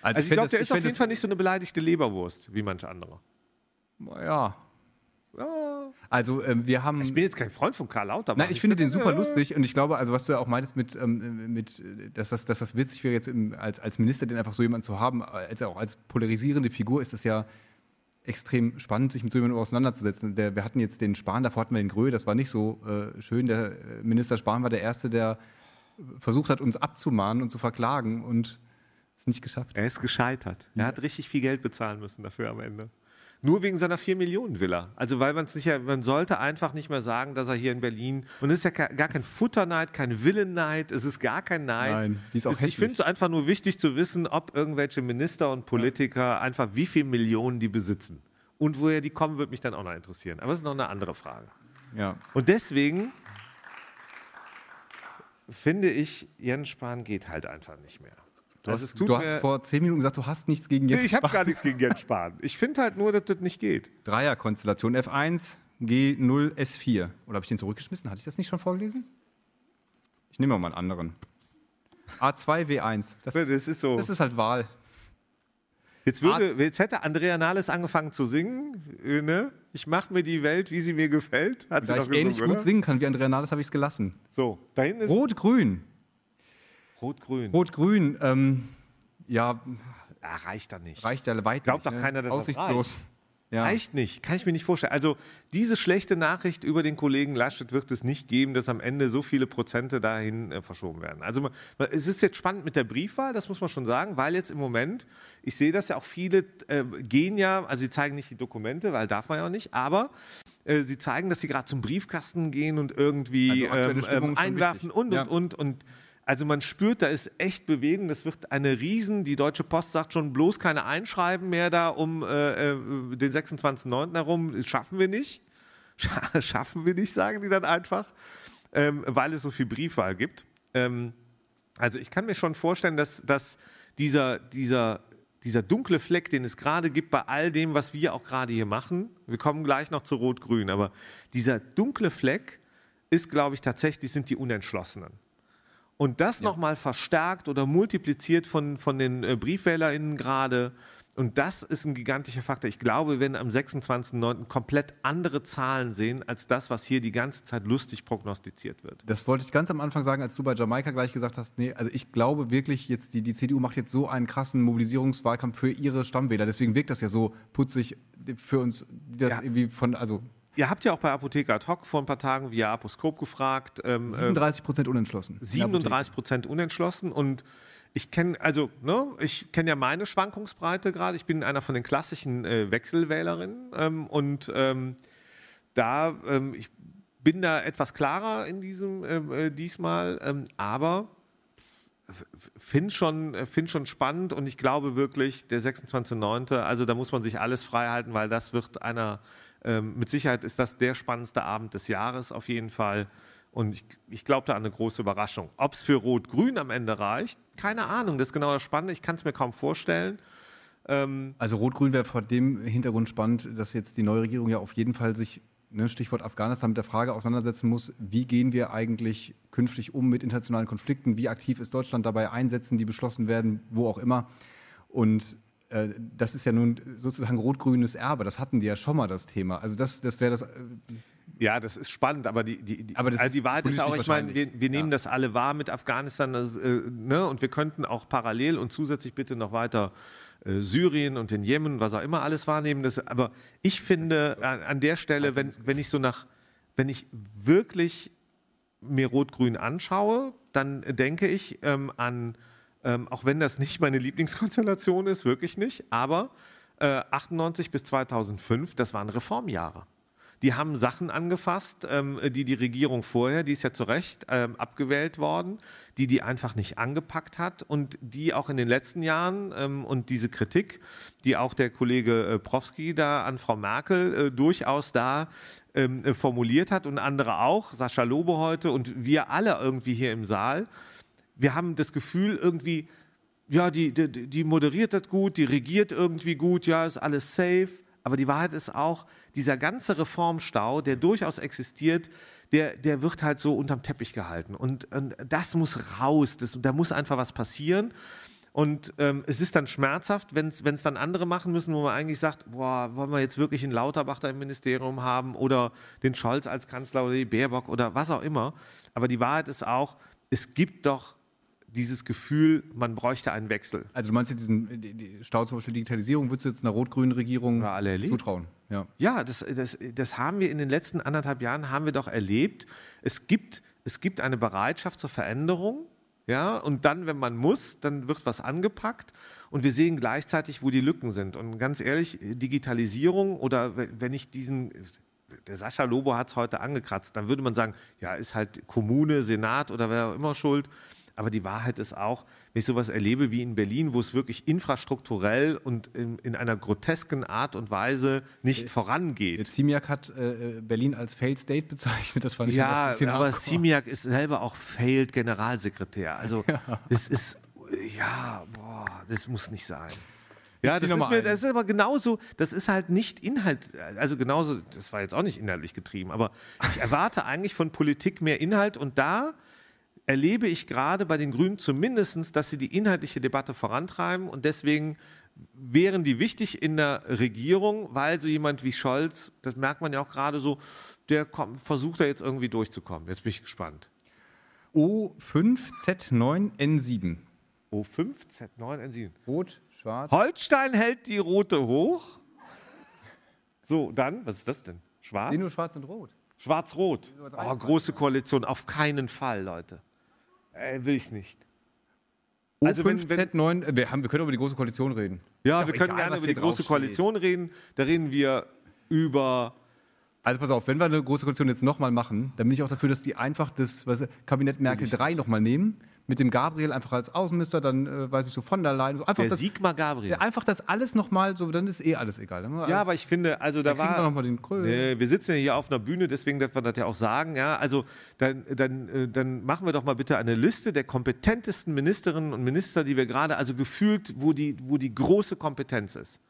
Also, ich fänd glaube, das- der ist auf jeden das- Fall nicht so eine beleidigte Leberwurst wie manche andere. Ja. Also ähm, wir haben. Ich bin jetzt kein Freund von Karl Lauterbach. Nein, ich finde den super äh, lustig und ich glaube, also was du ja auch meintest mit, ähm, mit dass, das, dass das witzig wäre, jetzt im, als, als Minister den einfach so jemanden zu haben, als auch als polarisierende Figur ist das ja extrem spannend, sich mit so jemandem auseinanderzusetzen. Der, wir hatten jetzt den Spahn, davor hatten wir den Grö, das war nicht so äh, schön. Der äh, Minister Spahn war der Erste, der versucht hat, uns abzumahnen und zu verklagen und es nicht geschafft. Er ist gescheitert. Er hat richtig viel Geld bezahlen müssen dafür am Ende. Nur wegen seiner 4 Millionen Villa. Also weil man es nicht, man sollte einfach nicht mehr sagen, dass er hier in Berlin, und es ist ja gar kein Futterneid, kein Willenneid, es ist gar kein Neid. Nein, die ist auch Es- ich finde es einfach nur wichtig zu wissen, ob irgendwelche Minister und Politiker einfach wie viel Millionen die besitzen. Und woher die kommen, würde mich dann auch noch interessieren. Aber das ist noch eine andere Frage. Ja. Und deswegen finde ich, Jens Spahn geht halt einfach nicht mehr. Du, Also hast, du hast vor zehn Minuten gesagt, du hast nichts gegen Nee, Jens ich habe gar nichts gegen Jens Spahn. Ich finde halt nur, dass das nicht geht. Dreierkonstellation F1, G0, S4. Oder habe ich den zurückgeschmissen? Hatte ich das nicht schon vorgelesen? Ich nehme mal einen anderen. A2, W1. Das, Das ist so. das ist halt Wahl. Jetzt, würde, jetzt hätte Andrea Nahles angefangen zu singen. äh, Ne? Ich mache mir die Welt, wie sie mir gefällt. Hat sie Da ich gesungen, ähnlich oder? gut singen kann wie Andrea Nahles, habe ich es gelassen. So, da hinten ist Rot-Grün. Rot-Grün. Rot-Grün, ähm, ja, Ah, reicht da nicht. reicht ja weit Glaubt nicht. doch keiner, dass das Aussichtslos. Ja. Reicht nicht. Kann ich mir nicht vorstellen. Also, diese schlechte Nachricht über den Kollegen Laschet wird es nicht geben, dass am Ende so viele Prozente dahin äh, verschoben werden. Also, man, man- es ist jetzt spannend mit der Briefwahl, das muss man schon sagen, weil jetzt im Moment, ich sehe das ja auch viele äh, gehen ja, also sie zeigen nicht die Dokumente, weil darf man ja auch nicht, aber äh, sie zeigen, dass sie gerade zum Briefkasten gehen und irgendwie Also ähm, ähm, einwerfen wichtig. und, Ja. und, und, und. Also man spürt, da ist echt Bewegung. Das wird eine Riesen. Die Deutsche Post sagt schon bloß keine Einschreiben mehr da um äh, äh, den 26.09. herum. Das schaffen wir nicht. Scha schaffen wir nicht, sagen die dann einfach, ähm, weil es so viel Briefwahl gibt. Ähm, also ich kann mir schon vorstellen, dass, dass dieser, dieser, dieser dunkle Fleck, den es gerade gibt bei all dem, was wir auch gerade hier machen, wir kommen gleich noch zu Rot-Grün, aber dieser dunkle Fleck ist, glaube ich, tatsächlich, sind die Unentschlossenen. Und das nochmal verstärkt oder multipliziert von, von den äh, BriefwählerInnen gerade. Und das ist ein gigantischer Faktor. Ich glaube, wir werden am 26.09. komplett andere Zahlen sehen, als das, was hier die ganze Zeit lustig prognostiziert wird. Das wollte ich ganz am Anfang sagen, als du bei Jamaika gleich gesagt hast, nee, also ich glaube wirklich jetzt, die, die CDU macht jetzt so einen krassen Mobilisierungswahlkampf für ihre Stammwähler. Deswegen wirkt das ja so putzig für uns, das Ja. irgendwie von, also Ihr habt ja auch bei Apotheker ad hoc vor ein paar Tagen via Aposkop gefragt. Ähm, 37 Prozent unentschlossen. 37 Prozent unentschlossen und ich kenne also ne, ich kenne ja meine Schwankungsbreite gerade. Ich bin einer von den klassischen äh, Wechselwählerinnen ähm, und ähm, da ähm, ich bin da etwas klarer in diesem äh, äh diesmal, ähm, aber finde schon, find schon spannend und ich glaube wirklich, der 26.09., also da muss man sich alles frei halten, weil das wird einer, ähm, mit Sicherheit ist das der spannendste Abend des Jahres auf jeden Fall. Und ich, ich glaube da an eine große Überraschung. Ob es für Rot-Grün am Ende reicht, keine Ahnung. Das ist genau das Spannende. Ich kann es mir kaum vorstellen. Ähm also Rot-Grün wäre vor dem Hintergrund spannend, dass jetzt die neue Regierung ja auf jeden Fall sich ne, Stichwort Afghanistan, mit der Frage auseinandersetzen muss, wie gehen wir eigentlich künftig um mit internationalen Konflikten, wie aktiv ist Deutschland dabei, Einsätzen, die beschlossen werden, wo auch immer. Und das ist ja nun sozusagen rot-grünes Erbe, das hatten die ja schon mal das Thema. Also das, das wäre das. Äh, ja, das ist spannend, aber die, die, aber also die Wahrheit ist auch, ich meine, wir, wir nehmen ja. das alle wahr mit Afghanistan das, äh, ne, und wir könnten auch parallel und zusätzlich bitte noch weiter äh, Syrien und den Jemen, was auch immer alles wahrnehmen. Das, aber ich finde an, an der Stelle, wenn, wenn ich so nach, wenn ich wirklich mir Rot-Grün anschaue, dann denke ich ähm, an, ähm, auch wenn das nicht meine Lieblingskonstellation ist, wirklich nicht, aber äh, 98 bis 2005, das waren Reformjahre. Die haben Sachen angefasst, ähm, die die Regierung vorher, die ist ja zu Recht ähm, abgewählt worden, die die einfach nicht angepackt hat und die auch in den letzten Jahren ähm, und diese Kritik, die auch der Kollege äh, Prowski da an Frau Merkel äh, durchaus da ähm, äh, formuliert hat und andere auch, Sascha Lobe heute und wir alle irgendwie hier im Saal, wir haben das Gefühl irgendwie, ja, die, die, die moderiert das gut, die regiert irgendwie gut, ja, ist alles safe. Aber die Wahrheit ist auch, dieser ganze Reformstau, der durchaus existiert, der, der wird halt so unterm Teppich gehalten. Und, und das muss raus, das, da muss einfach was passieren. Und ähm, es ist dann schmerzhaft, wenn es dann andere machen müssen, wo man eigentlich sagt, boah, wollen wir jetzt wirklich einen Lauterbach da im Ministerium haben oder den Scholz als Kanzler oder die Baerbock oder was auch immer. Aber die Wahrheit ist auch, es gibt doch dieses Gefühl, man bräuchte einen Wechsel. Also du meinst jetzt diesen die Stau zum Beispiel Digitalisierung, würdest du jetzt einer rot-grünen Regierung zutrauen? Ja, ja das, das, das haben wir in den letzten anderthalb Jahren haben wir doch erlebt. Es gibt, es gibt eine Bereitschaft zur Veränderung. Ja, und dann, wenn man muss, dann wird was angepackt und wir sehen gleichzeitig, wo die Lücken sind. Und ganz ehrlich, Digitalisierung oder wenn ich diesen, der Sascha Lobo hat es heute angekratzt, dann würde man sagen, ja, ist halt Kommune, Senat oder wer auch immer schuld. Aber die Wahrheit ist auch, wenn ich sowas erlebe wie in Berlin, wo es wirklich infrastrukturell und in, in einer grotesken Art und Weise nicht äh, vorangeht. Ziemiak hat äh, Berlin als Failed State bezeichnet. Das fand ich ja, ein bisschen aber Ziemiak ist selber auch Failed Generalsekretär. Also ja. das ist, ja, boah, das muss nicht sein. Ja, das ist, mir, das ist aber genauso, das ist halt nicht Inhalt, also genauso, das war jetzt auch nicht inhaltlich getrieben, aber ich erwarte eigentlich von Politik mehr Inhalt und da erlebe ich gerade bei den Grünen zumindest, dass sie die inhaltliche Debatte vorantreiben und deswegen wären die wichtig in der Regierung, weil so jemand wie Scholz, das merkt man ja auch gerade so, der kommt, versucht da jetzt irgendwie durchzukommen. Jetzt bin ich gespannt. O5Z9N7. O5Z9N7. Rot, schwarz. Holstein hält die rote hoch. So, dann, was ist das denn? Schwarz? Nee, nur schwarz und rot. Schwarz-Rot. Oh, große Koalition, auf keinen Fall, Leute. Äh, will ich nicht. Also wenn, wenn, Z9, wir, haben, wir können über die Große Koalition reden. Ja, wir können egal, gerne über die Große Koalition reden. Da reden wir über also pass auf, wenn wir eine große Koalition jetzt nochmal machen, dann bin ich auch dafür, dass die einfach das was, Kabinett Merkel 3 nochmal nehmen mit dem Gabriel einfach als Außenminister, dann äh, weiß ich so von der Leyen. So einfach der das, Sigmar Gabriel. Einfach das alles nochmal, so dann ist eh alles egal. Alles, ja, aber ich finde, also da war. Wir noch mal den nee, wir sitzen ja hier auf einer Bühne, deswegen darf man das ja auch sagen. Ja, also dann, dann, äh, dann machen wir doch mal bitte eine Liste der kompetentesten Ministerinnen und Minister, die wir gerade, also gefühlt, wo die, wo die große Kompetenz ist.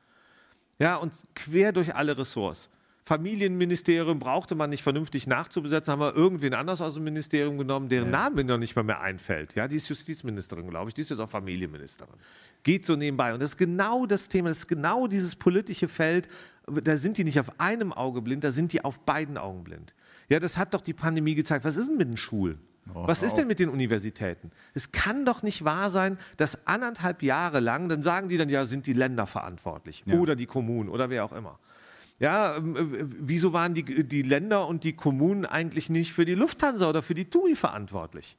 Ja, und quer durch alle Ressorts. Familienministerium brauchte man nicht vernünftig nachzubesetzen, haben wir irgendwen anders aus dem Ministerium genommen, deren ja. Name mir noch nicht mal mehr einfällt. Ja, die ist Justizministerin, glaube ich, die ist jetzt auch Familienministerin. Geht so nebenbei. Und das ist genau das Thema, das ist genau dieses politische Feld. Da sind die nicht auf einem Auge blind, da sind die auf beiden Augen blind. Ja, das hat doch die Pandemie gezeigt. Was ist denn mit den Schulen? Oh, Was ist denn mit den Universitäten? Es kann doch nicht wahr sein, dass anderthalb Jahre lang, dann sagen die dann, ja, sind die Länder verantwortlich ja. oder die Kommunen oder wer auch immer. Ja, ähm, äh, wieso waren die, die Länder und die Kommunen eigentlich nicht für die Lufthansa oder für die TUI verantwortlich?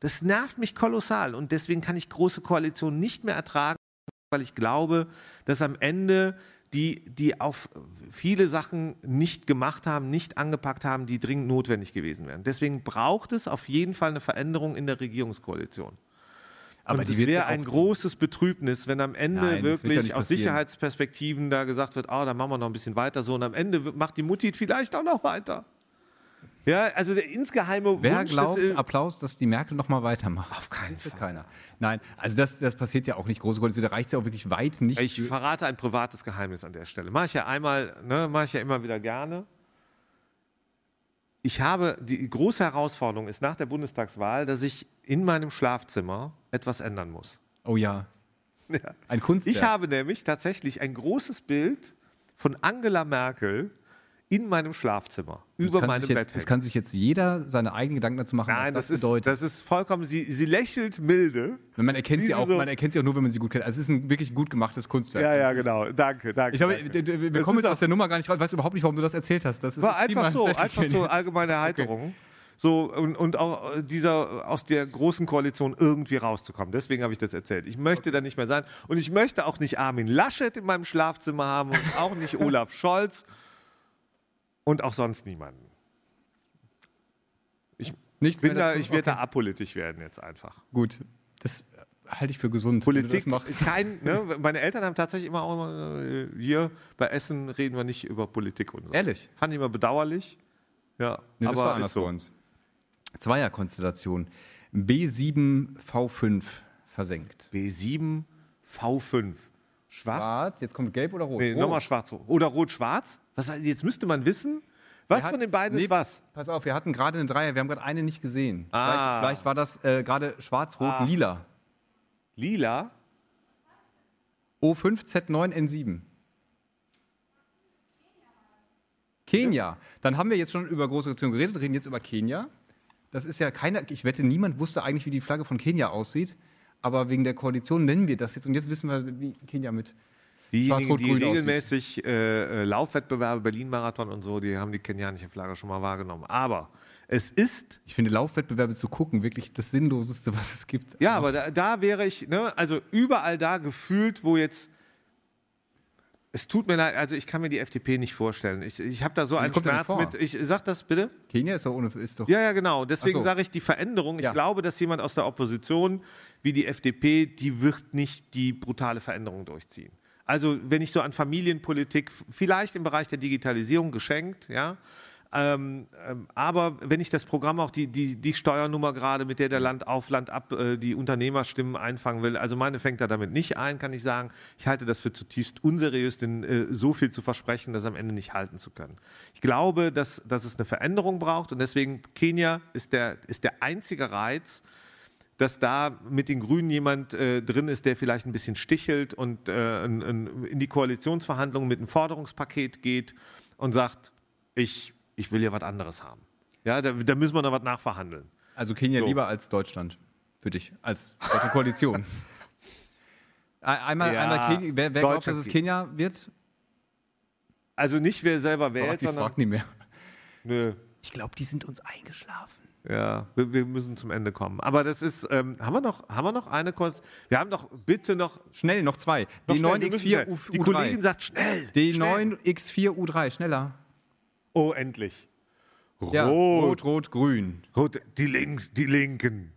Das nervt mich kolossal und deswegen kann ich große Koalitionen nicht mehr ertragen, weil ich glaube, dass am Ende die, die auf viele Sachen nicht gemacht haben, nicht angepackt haben, die dringend notwendig gewesen wären. Deswegen braucht es auf jeden Fall eine Veränderung in der Regierungskoalition. Aber es wäre ja ein großes Betrübnis, wenn am Ende Nein, ja wirklich nicht aus. Sicherheitsperspektiven da gesagt wird, oh, dann machen wir noch ein bisschen weiter so und am Ende macht die Mutti vielleicht auch noch weiter. Ja, also der insgeheime Wer Wunsch glaubt, des, äh, Applaus, dass die Merkel noch mal weitermacht? Auf keinen Fall. keiner. Nein, also das, das passiert ja auch nicht. Große Koalition, da reicht es ja auch wirklich weit nicht. Ich verrate ein privates Geheimnis an der Stelle. Mache ich ja einmal, ne, mache ich ja immer wieder gerne. Ich habe, die große Herausforderung ist nach der Bundestagswahl, dass ich in meinem Schlafzimmer etwas ändern muss. oh ja, Ja. ein Kunstwerk. Ich habe nämlich tatsächlich ein großes Bild von Angela Merkel in meinem Schlafzimmer, Es über meinem Bett jetzt, hängen. kann sich jetzt jeder seine eigenen Gedanken dazu machen, Nein, was das, das, ist, bedeutet. das ist vollkommen, sie, sie lächelt milde. man, erkennt sie auch, so- man erkennt sie auch nur, wenn man sie gut kennt. Also es ist ein wirklich gut gemachtes Kunstwerk. Ja, ja, Das ist- genau. Danke, danke. Ich glaube, wir Das kommen ist jetzt aus der Nummer gar nicht raus. Ich weiß überhaupt nicht, warum du das erzählt hast. Das ist War das einfach so, einfach so allgemeine Erheiterung. So, und, und auch dieser aus der großen Koalition irgendwie rauszukommen. Deswegen habe ich das erzählt. Ich möchte da nicht mehr sein. Und ich möchte auch nicht Armin Laschet in meinem Schlafzimmer haben und auch nicht Olaf Scholz und auch sonst niemanden. Ich, Nichts bin da, ich werde da apolitisch werden jetzt einfach. Gut, das halte ich für gesund. Politik, kein, ne, meine Eltern haben tatsächlich immer, auch immer äh, hier bei Essen reden wir nicht über Politik und so. Ehrlich? Fand ich immer bedauerlich. Ja, Nee, das war aber anders ist so. bei uns. Zweierkonstellation. B7V5 versenkt. B7 V5. Schwarz? Schwarz, jetzt kommt gelb oder rot? Nee, Rot. nochmal schwarz. Oder rot-schwarz? Was, jetzt müsste man wissen, was Wir von den beiden nee, ist was. Pass auf, wir hatten gerade eine Dreier, wir haben gerade eine nicht gesehen. Ah. Vielleicht, vielleicht war das äh, gerade schwarz-rot-lila. Lila? O5Z9N7. Kenia. Dann haben wir jetzt schon über große Nationen geredet, reden jetzt über Kenia. Das ist ja keiner, ich wette, niemand wusste eigentlich, wie die Flagge von Kenia aussieht. Aber wegen der Koalition nennen wir das jetzt. Und jetzt wissen wir, wie Kenia mit. Diejenigen, die regelmäßig äh, äh, Laufwettbewerbe, Berlin-Marathon und so, die haben die kenianische Flagge schon mal wahrgenommen. Aber es ist Ich finde Laufwettbewerbe zu gucken wirklich das Sinnloseste, was es gibt. Ja, aber da, da wäre ich, ne, also überall da gefühlt, wo jetzt. Es tut mir leid, also ich kann mir die FDP nicht vorstellen. Ich, ich habe da so einen ja nicht Schmerz mit. Ich sag das bitte. Kenia ist doch ohne, ist doch. Ja, ja, genau. Deswegen so. sage ich die Veränderung. Ich Ja. glaube, dass jemand aus der Opposition wie die FDP, die wird nicht die brutale Veränderung durchziehen. Also wenn ich so an Familienpolitik, vielleicht im Bereich der Digitalisierung geschenkt, ja. Ähm, ähm, aber wenn ich das Programm auch die, die, die Steuernummer gerade, mit der der Land auf Land ab äh, die Unternehmerstimmen einfangen will, also meine fängt da damit nicht ein, kann ich sagen. Ich halte das für zutiefst unseriös, denn äh, so viel zu versprechen, das am Ende nicht halten zu können. Ich glaube, dass, dass es eine Veränderung braucht und deswegen Kenia ist der, ist der einzige Reiz, dass da mit den Grünen jemand äh, drin ist, der vielleicht ein bisschen stichelt und äh, in, in, in die Koalitionsverhandlungen mit einem Forderungspaket geht und sagt, ich, ich will ja was anderes haben. Ja, da, da müssen wir noch was nachverhandeln. Also Kenia So. lieber als Deutschland. Für dich. Als deutsche Koalition. Ein- einmal, Ja, einmal Kenia, wer, wer glaubt, dass es. Kenia wird? Also nicht wer selber wählt, die sondern fragt nie mehr. nö, Ich glaube, die sind uns eingeschlafen. Ja, wir, wir müssen zum Ende kommen. Aber das ist, ähm, haben wir noch, haben wir noch eine kurz? Wir haben doch bitte noch. Schnell, noch zwei. noch Die schnell, wir müssen 9X4 schnell. U, Die U3. Kollegin sagt schnell. Die schnell. 9X4 U3, schneller. Oh, endlich. Ja, Rot. rot, rot, grün. Rot, die Links, die Linken.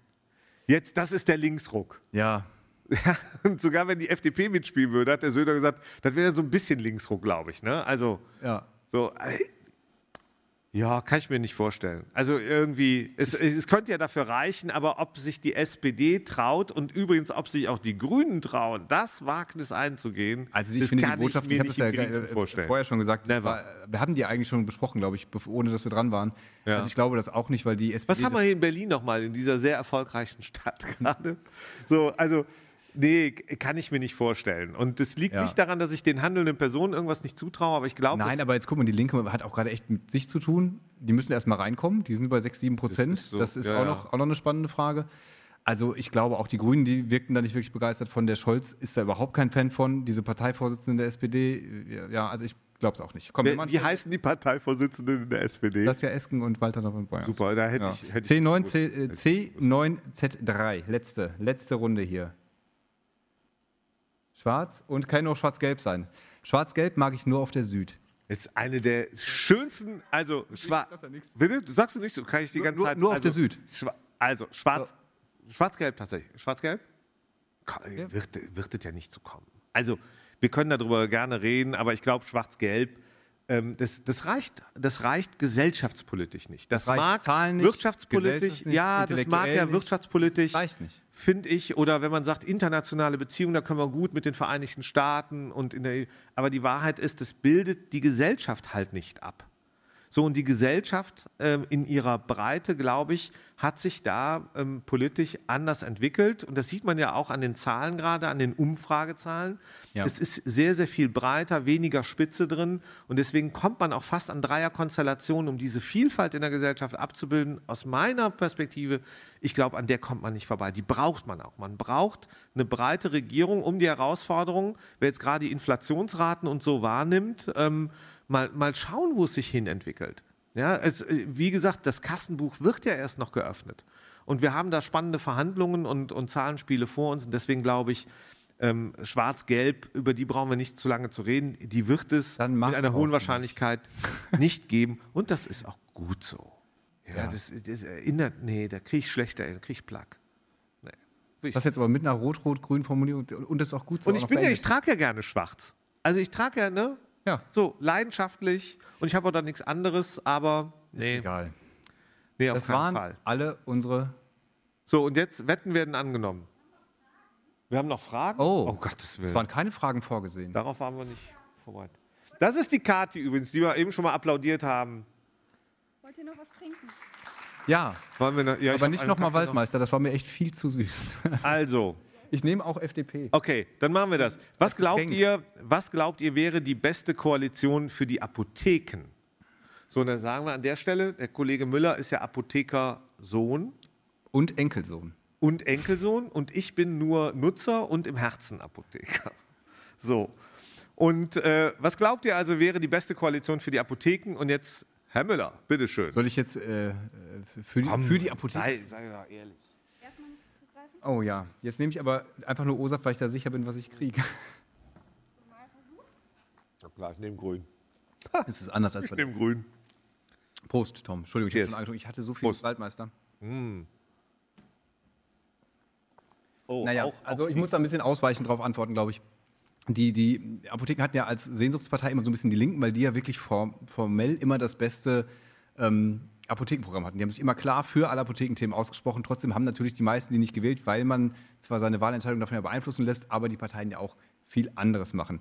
Jetzt, das ist der Linksruck. Ja. Ja, und sogar wenn die FDP mitspielen würde, hat der Söder gesagt, das wäre so ein bisschen Linksruck, glaube ich. Ne? Also, Ja. so. Ja, kann ich mir nicht vorstellen. Also irgendwie, es, es könnte ja dafür reichen, aber ob sich die SPD traut und übrigens, ob sich auch die Grünen trauen, das Wagnis einzugehen, Also ich das finde kann die Botschaft, ich ich, mir habe nicht es ja äh, vorstellen. vorher schon gesagt, das war, wir haben die eigentlich schon besprochen, glaube ich, ohne dass wir dran waren. Ja. Also ich glaube das auch nicht, weil die SPD. Was haben wir das- hier in Berlin nochmal, in dieser sehr erfolgreichen Stadt gerade? So, also, nee, kann ich mir nicht vorstellen. Und das liegt Ja. nicht daran, dass ich den handelnden Personen irgendwas nicht zutraue, aber ich glaube, Nein, das- aber jetzt guck mal, die Linke hat auch gerade echt mit sich zu tun. Die müssen erst mal reinkommen. Die sind bei 6, 7 Prozent. ist so, Das ist ja, auch, ja. noch, auch noch eine spannende Frage. Also ich glaube, auch die Grünen, die wirkten da nicht wirklich begeistert von. Der Scholz ist da überhaupt kein Fan von. Diese Parteivorsitzende der SPD, ja, also ich glaub's auch nicht. Komm, machen Wie heißen die Parteivorsitzenden in der SPD? Saskia Esken und Walter November. Super, da hätte Ja. ich. Hätte ich C9, gewusst. C, äh, C9Z3, letzte, letzte Runde hier. Schwarz und kann auch schwarz-gelb sein. Schwarz-gelb mag ich nur auf der Süd. ist eine der schönsten, also schwarz. Bitte? Sagst du nicht so, kann ich die Nur- ganze nur- Zeit. nur auf also, der Süd. Schwa also schwarz, schwarz-gelb tatsächlich. Schwarz-gelb? Wird, wird es ja nicht so kommen. Also wir können darüber gerne reden, aber ich glaube schwarz-gelb. Ähm, das, das, reicht, das reicht gesellschaftspolitisch nicht. Das, Das reicht mag nicht, wirtschaftspolitisch, nicht, ja, das mag ja nicht. wirtschaftspolitisch, Reicht nicht. Finde ich. Oder wenn man sagt internationale Beziehungen, da können wir gut mit den Vereinigten Staaten und in der. Aber die Wahrheit ist, das bildet die Gesellschaft halt nicht ab. So, und die Gesellschaft ähm, in ihrer Breite, glaube ich, hat sich da ähm, politisch anders entwickelt. Und das sieht man ja auch an den Zahlen gerade, an den Umfragezahlen. Ja. Es ist sehr, sehr viel breiter, weniger Spitze drin. Und deswegen kommt man auch fast an Dreierkonstellationen, um diese Vielfalt in der Gesellschaft abzubilden. Aus meiner Perspektive, ich glaube, an der kommt man nicht vorbei. Die braucht man auch. Man braucht eine breite Regierung, um die Herausforderungen, wer jetzt gerade die Inflationsraten und so wahrnimmt, ähm, mal, mal schauen, wo es sich hin entwickelt. Ja, es, äh, wie gesagt, das Kassenbuch wird ja erst noch geöffnet. Und wir haben da spannende Verhandlungen und, und Zahlenspiele vor uns. Und deswegen glaube ich, ähm, Schwarz-Gelb, über die brauchen wir nicht zu lange zu reden. Die wird es mit einer hohen nicht. Wahrscheinlichkeit nicht geben. Und das ist auch gut so. Ja, Ja. Das, das erinnert, nee, da kriege ich schlechter, da kriege ich Plack. Nee. Das jetzt aber mit einer rot-rot-grün Formulierung und das ist auch gut so. und ich bin ja, ich trage ja gerne schwarz. Also ich trage ja, ne? Ja, So, leidenschaftlich. Und ich habe auch da nichts anderes, aber ist nee, egal. nee auf Das keinen waren Fall. alle unsere. So, und jetzt Wetten werden angenommen. Wir haben noch Fragen? Oh, um Gottes Willen. Es waren keine Fragen vorgesehen. Darauf waren wir nicht vorbereitet. Das ist die Kati übrigens, die wir eben schon mal applaudiert haben. Wollt ihr noch was trinken? Ja, noch, ja, ich aber nicht nochmal Waldmeister, das war mir echt viel zu süß. Noch. Also, Ich nehme auch FDP. okay, dann machen wir das. Was glaubt Geschenk. ihr, was glaubt ihr wäre die beste Koalition für die Apotheken? So, dann sagen wir an der Stelle, der Kollege Müller ist ja Apothekersohn. Und Enkelsohn. und Enkelsohn und ich bin nur Nutzer und im Herzen Apotheker. So. Und äh, was glaubt ihr also wäre die beste Koalition für die Apotheken? Und jetzt, Herr Müller, bitteschön. Soll ich jetzt äh, für, die, für die Apotheke? Sei, sei doch ehrlich. Oh ja, jetzt nehme ich aber einfach nur OSAF, weil ich da sicher bin, was ich kriege. Ja, klar, ich nehme grün. Das ist anders als Ich bei nehme grün. Prost, Tom. Entschuldigung, ich, hab schon ich hatte so viel Prost. Waldmeister. Oh, Naja, auch, also auch ich muss da ein bisschen ausweichend drauf antworten, glaube ich. Die, die Apotheken hatten ja als Sehnsuchtspartei immer so ein bisschen die Linken, weil die ja wirklich form, formell immer das beste ähm, Apothekenprogramm hatten. Die haben sich immer klar für alle Apothekenthemen ausgesprochen. Trotzdem haben natürlich die meisten die nicht gewählt, weil man zwar seine Wahlentscheidung davon ja beeinflussen lässt, aber die Parteien ja auch viel anderes machen.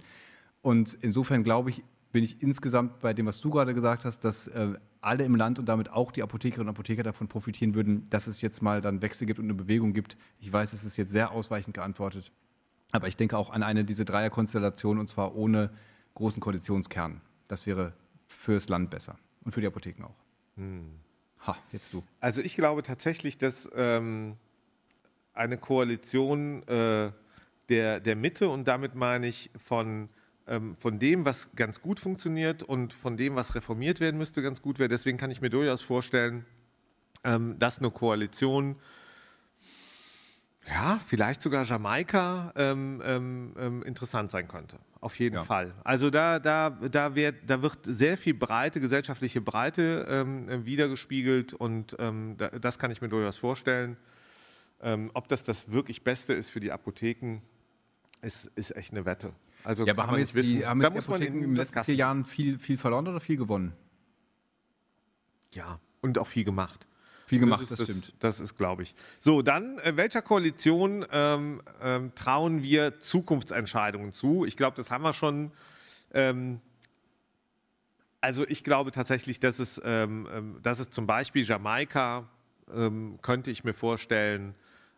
Und insofern glaube ich, bin ich insgesamt bei dem, was du gerade gesagt hast, dass äh, alle im Land und damit auch die Apothekerinnen und Apotheker davon profitieren würden, dass es jetzt mal dann Wechsel gibt und eine Bewegung gibt. Ich weiß, es ist jetzt sehr ausweichend geantwortet. Aber ich denke auch an eine diese Dreierkonstellation und zwar ohne großen Koalitionskern. Das wäre fürs Land besser und für die Apotheken auch. Ha, jetzt du. Also ich glaube tatsächlich, dass ähm, eine Koalition äh, der, der Mitte und damit meine ich von, ähm, von dem, was ganz gut funktioniert und von dem, was reformiert werden müsste, ganz gut wäre. Deswegen kann ich mir durchaus vorstellen, ähm, dass eine Koalition, ja, vielleicht sogar Jamaika ähm, ähm, ähm, interessant sein könnte. Auf jeden Ja. Fall. Also da, da, da, wird, da wird sehr viel Breite, gesellschaftliche Breite ähm, äh, wiedergespiegelt und ähm, da, das kann ich mir durchaus vorstellen. Ähm, ob das das wirklich Beste ist für die Apotheken, ist, ist echt eine Wette. Also Ja, aber haben jetzt nicht die, haben jetzt die Apotheken in den letzten vier Jahren viel, viel verloren oder viel gewonnen? Ja, und auch viel gemacht. Viel gemacht, ist das, stimmt. Das ist, glaube ich. So, dann, äh, welcher Koalition ähm, ähm, trauen wir Zukunftsentscheidungen zu? Ich glaube, das haben wir schon. Ähm, also ich glaube tatsächlich, dass es, ähm, ähm, dass es zum Beispiel Jamaika, ähm, könnte ich mir vorstellen,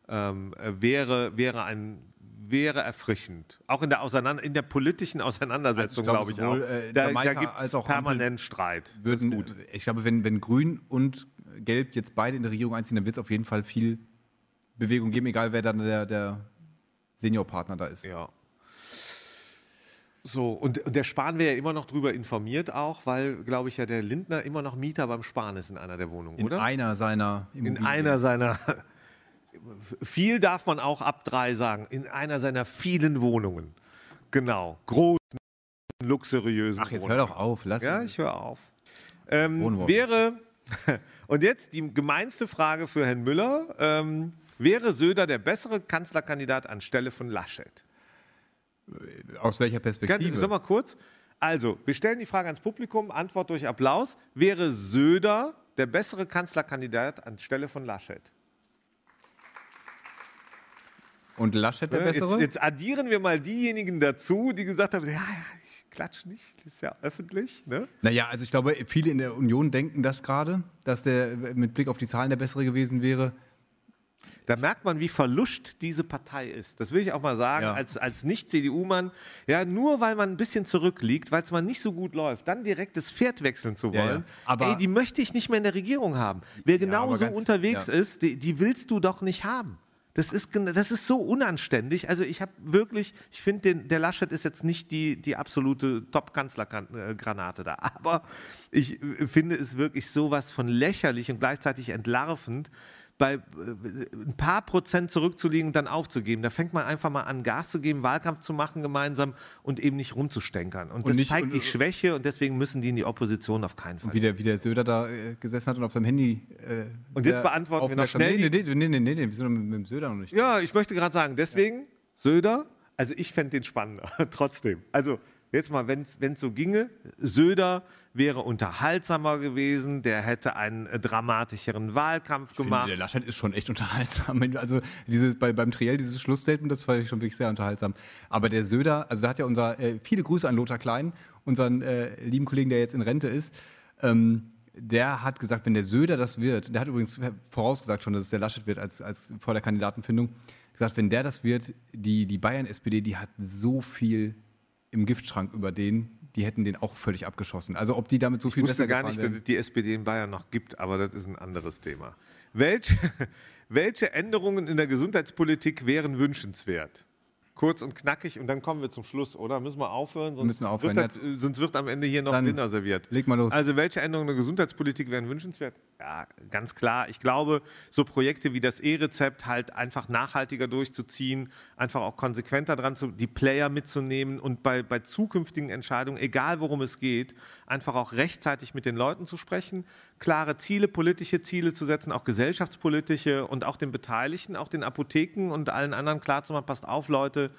ähm, äh, wäre, wäre, ein, wäre erfrischend. Auch in der, Auseinander in der politischen Auseinandersetzung, Also glaube glaube, ich, sowohl, auch. äh, da da gibt es permanent Streit. Das Würden, gut. Ich glaube, wenn, wenn Grün und Gelb jetzt beide in der Regierung einziehen, dann wird es auf jeden Fall viel Bewegung geben, egal wer dann der, der Seniorpartner da ist. Ja. So, und, und der Spahn wäre ja immer noch darüber informiert auch, weil, glaube ich, ja der Lindner immer noch Mieter beim Spahn ist in einer der Wohnungen, In oder? einer seiner Immobilien. in einer seiner, viel darf man auch ab drei sagen, in einer seiner vielen Wohnungen. Genau, großen, luxuriösen Ach, jetzt Wohnungen. hör doch auf. Lass Ja, ich höre auf. Ähm, wäre, und jetzt die gemeinste Frage für Herrn Müller, ähm, wäre Söder der bessere Kanzlerkandidat anstelle von Laschet? Aus welcher Ganz, Perspektive? sag mal kurz. Also, wir stellen die Frage ans Publikum, Antwort durch Applaus. Wäre Söder der bessere Kanzlerkandidat anstelle von Laschet? Und Laschet der Jetzt, bessere? jetzt addieren wir mal diejenigen dazu, die gesagt haben, ja, ja, klatsch nicht, das ist ja öffentlich. Ne? Naja, also ich glaube, viele in der Union denken das gerade, dass der mit Blick auf die Zahlen der bessere gewesen wäre. Da merkt man, wie verluscht diese Partei ist. Das will ich auch mal sagen, Ja. als, als Nicht-CDU-Mann. Ja, nur weil man ein bisschen zurückliegt, weil es mal nicht so gut läuft, dann direkt das Pferd wechseln zu Ja, wollen. ja. Aber- Ey, die möchte ich nicht mehr in der Regierung haben. Wer genauso ganz- unterwegs ja. ist, die, die willst du doch nicht haben. Das ist, das ist so unanständig. Also ich habe wirklich, ich finde, der Laschet ist jetzt nicht die, die absolute Top-Kanzlergranate da. Aber ich äh, finde es wirklich sowas von lächerlich und gleichzeitig entlarvend, bei äh, ein paar Prozent zurückzuliegen und dann aufzugeben. Da fängt man einfach mal an, Gas zu geben, Wahlkampf zu machen gemeinsam und eben nicht rumzustänkern. Und, das nicht- zeigt und- die Schwäche und deswegen müssen die in die Opposition auf keinen Fall. Wie der, wie der Söder da äh, gesessen hat und auf seinem Handy. Äh, Und jetzt beantworten wir noch schnell Nee, nee, nee, nee, nee, nee, wir sind mit, mit dem Söder noch nicht. Ja, ich möchte gerade sagen, deswegen Söder, also ich fände den spannender, trotzdem. Also jetzt mal, wenn es so ginge, Söder wäre unterhaltsamer gewesen, der hätte einen äh, dramatischeren Wahlkampf Ich finde, gemacht. Der Laschet ist schon echt unterhaltsam. Also dieses, bei, beim Triell, dieses Schlussstatement, das war schon wirklich sehr unterhaltsam. Aber der Söder, also da hat ja unser, äh, viele Grüße an Lothar Klein, unseren äh, lieben Kollegen, der jetzt in Rente ist. Ähm, der hat gesagt, wenn der Söder das wird, der hat übrigens vorausgesagt schon, dass es der Laschet wird als, als vor der Kandidatenfindung, gesagt, wenn der das wird, die, die Bayern-SPD, die hat so viel im Giftschrank über den, die hätten den auch völlig abgeschossen. Also ob die damit so Ich viel wusste besser gar nicht, dass es die SPD in Bayern noch gibt, aber das ist ein anderes Thema. Welche, welche Änderungen in der Gesundheitspolitik wären wünschenswert? Kurz und knackig und dann kommen wir zum Schluss, oder? Müssen wir aufhören? Sonst, müssen aufhören, Wird das, äh, sonst wird am Ende hier noch Dann Dinner serviert. leg mal los. Also welche Änderungen in der Gesundheitspolitik wären wünschenswert? Ja, ganz klar. Ich glaube, so Projekte wie das E-Rezept halt einfach nachhaltiger durchzuziehen, einfach auch konsequenter dran zu, die Player mitzunehmen und bei, bei zukünftigen Entscheidungen, egal worum es geht, einfach auch rechtzeitig mit den Leuten zu sprechen, klare Ziele, politische Ziele zu setzen, auch gesellschaftspolitische und auch den Beteiligten, auch den Apotheken und allen anderen klarzumachen, passt auf, Leute,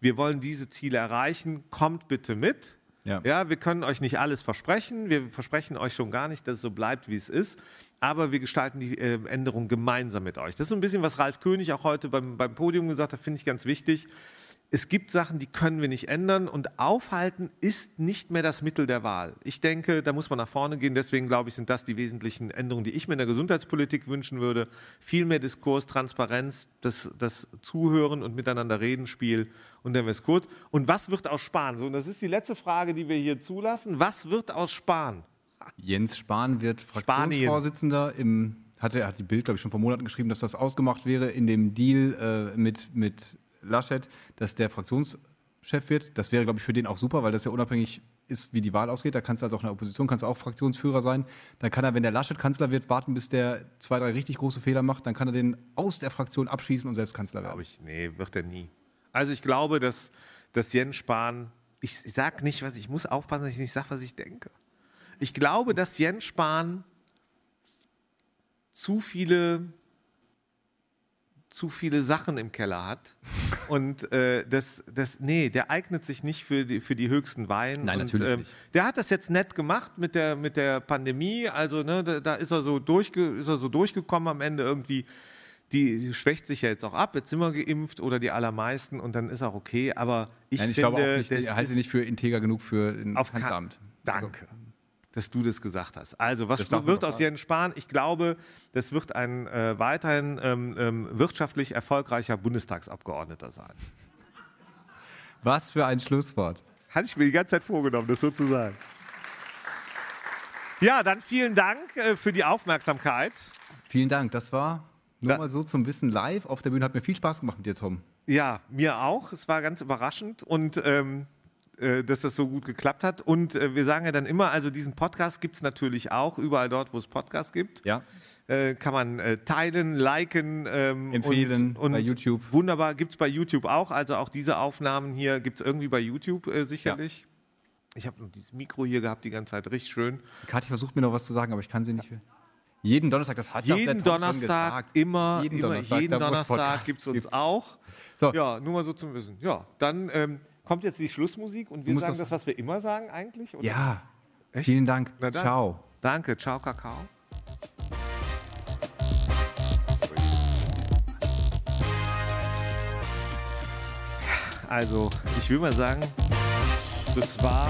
wir wollen diese Ziele erreichen, kommt bitte mit. Ja. Ja, wir können euch nicht alles versprechen. Wir versprechen euch schon gar nicht, dass es so bleibt, wie es ist. Aber wir gestalten die äh, Änderung gemeinsam mit euch. Das ist so ein bisschen, was Ralf König auch heute beim, beim Podium gesagt hat, finde ich ganz wichtig. Es gibt Sachen, die können wir nicht ändern und aufhalten ist nicht mehr das Mittel der Wahl. Ich denke, da muss man nach vorne gehen. Deswegen glaube ich, sind das die wesentlichen Änderungen, die ich mir in der Gesundheitspolitik wünschen würde. Viel mehr Diskurs, Transparenz, das, das Zuhören und miteinander reden, Spiel und dann wäre es kurz. Und was wird aus Spahn? So, und das ist die letzte Frage, die wir hier zulassen. Was wird aus Spahn? Jens Spahn wird Spanien. Fraktionsvorsitzender im, hat er hat die Bild, glaube ich, schon vor Monaten geschrieben, dass das ausgemacht wäre in dem Deal äh, mit, mit Laschet, dass der Fraktionschef wird. Das wäre, glaube ich, für den auch super, weil das ja unabhängig ist, wie die Wahl ausgeht. Da kannst du also auch in der Opposition, kannst du auch Fraktionsführer sein. Dann kann er, wenn der Laschet Kanzler wird, warten, bis der zwei, drei richtig große Fehler macht. Dann kann er den aus der Fraktion abschießen und selbst Kanzler werden. Glaube ich, nee, wird er nie. Also ich glaube, dass, dass Jens Spahn, ich, sage nicht, was ich muss aufpassen, dass ich nicht sage, was ich denke. Ich glaube, dass Jens Spahn zu viele zu viele Sachen im Keller hat und äh, das, das, nee, der eignet sich nicht für die, für die höchsten Weine. Nein, und, natürlich ähm, nicht. Der hat das jetzt nett gemacht mit der, mit der Pandemie, also ne, da, da ist, er so durchge, ist er so durchgekommen am Ende irgendwie. Die schwächt sich ja jetzt auch ab, jetzt sind wir geimpft oder die allermeisten und dann ist auch okay, aber ich, Nein, ich finde, glaube auch nicht, ich halte ist nicht für integer genug für ein Kanzleramt. Danke, dass du das gesagt hast. Also, was Das wird doch aus. Jens Spahn? Ich glaube, das wird ein äh, weiterhin ähm, ähm, wirtschaftlich erfolgreicher Bundestagsabgeordneter sein. Was für ein Schlusswort. Hatte ich mir die ganze Zeit vorgenommen, das so zu sagen. Ja, dann vielen Dank äh, für die Aufmerksamkeit. Vielen Dank. Das war nur Da- mal so zum Wissen live auf der Bühne. Hat mir viel Spaß gemacht mit dir, Tom. Ja, mir auch. Es war ganz überraschend und ähm, äh, dass das so gut geklappt hat. Und äh, wir sagen ja dann immer, also diesen Podcast gibt es natürlich auch überall dort, wo es Podcasts gibt. Ja. Äh, kann man äh, teilen, liken, ähm, Empfehlen und, und bei YouTube. Wunderbar, gibt es bei YouTube auch. Also auch diese Aufnahmen hier gibt es irgendwie bei YouTube äh, sicherlich. Ich habe dieses Mikro hier gehabt die ganze Zeit, richtig schön. Kathi versucht mir noch was zu sagen, aber ich kann sie nicht. Jeden Donnerstag, das hat ja auch der Jeden schon Donnerstag, immer, Jeden immer, Donnerstag, jeden Donnerstag gibt es uns gibt. auch. So. Ja, nur mal so zum Wissen. Ja, dann ähm, kommt jetzt die Schlussmusik und wir sagen das- das, was wir immer sagen eigentlich. Oder? Ja. Vielen Dank. Na dann. Ciao. Danke, ciao, Kakao. Also, ich will mal sagen, das war,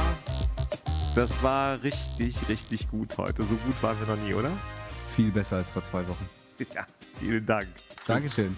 das war richtig, richtig gut heute. So gut waren wir noch nie, oder? Viel besser als vor zwei Wochen. Ja, vielen Dank. Dankeschön.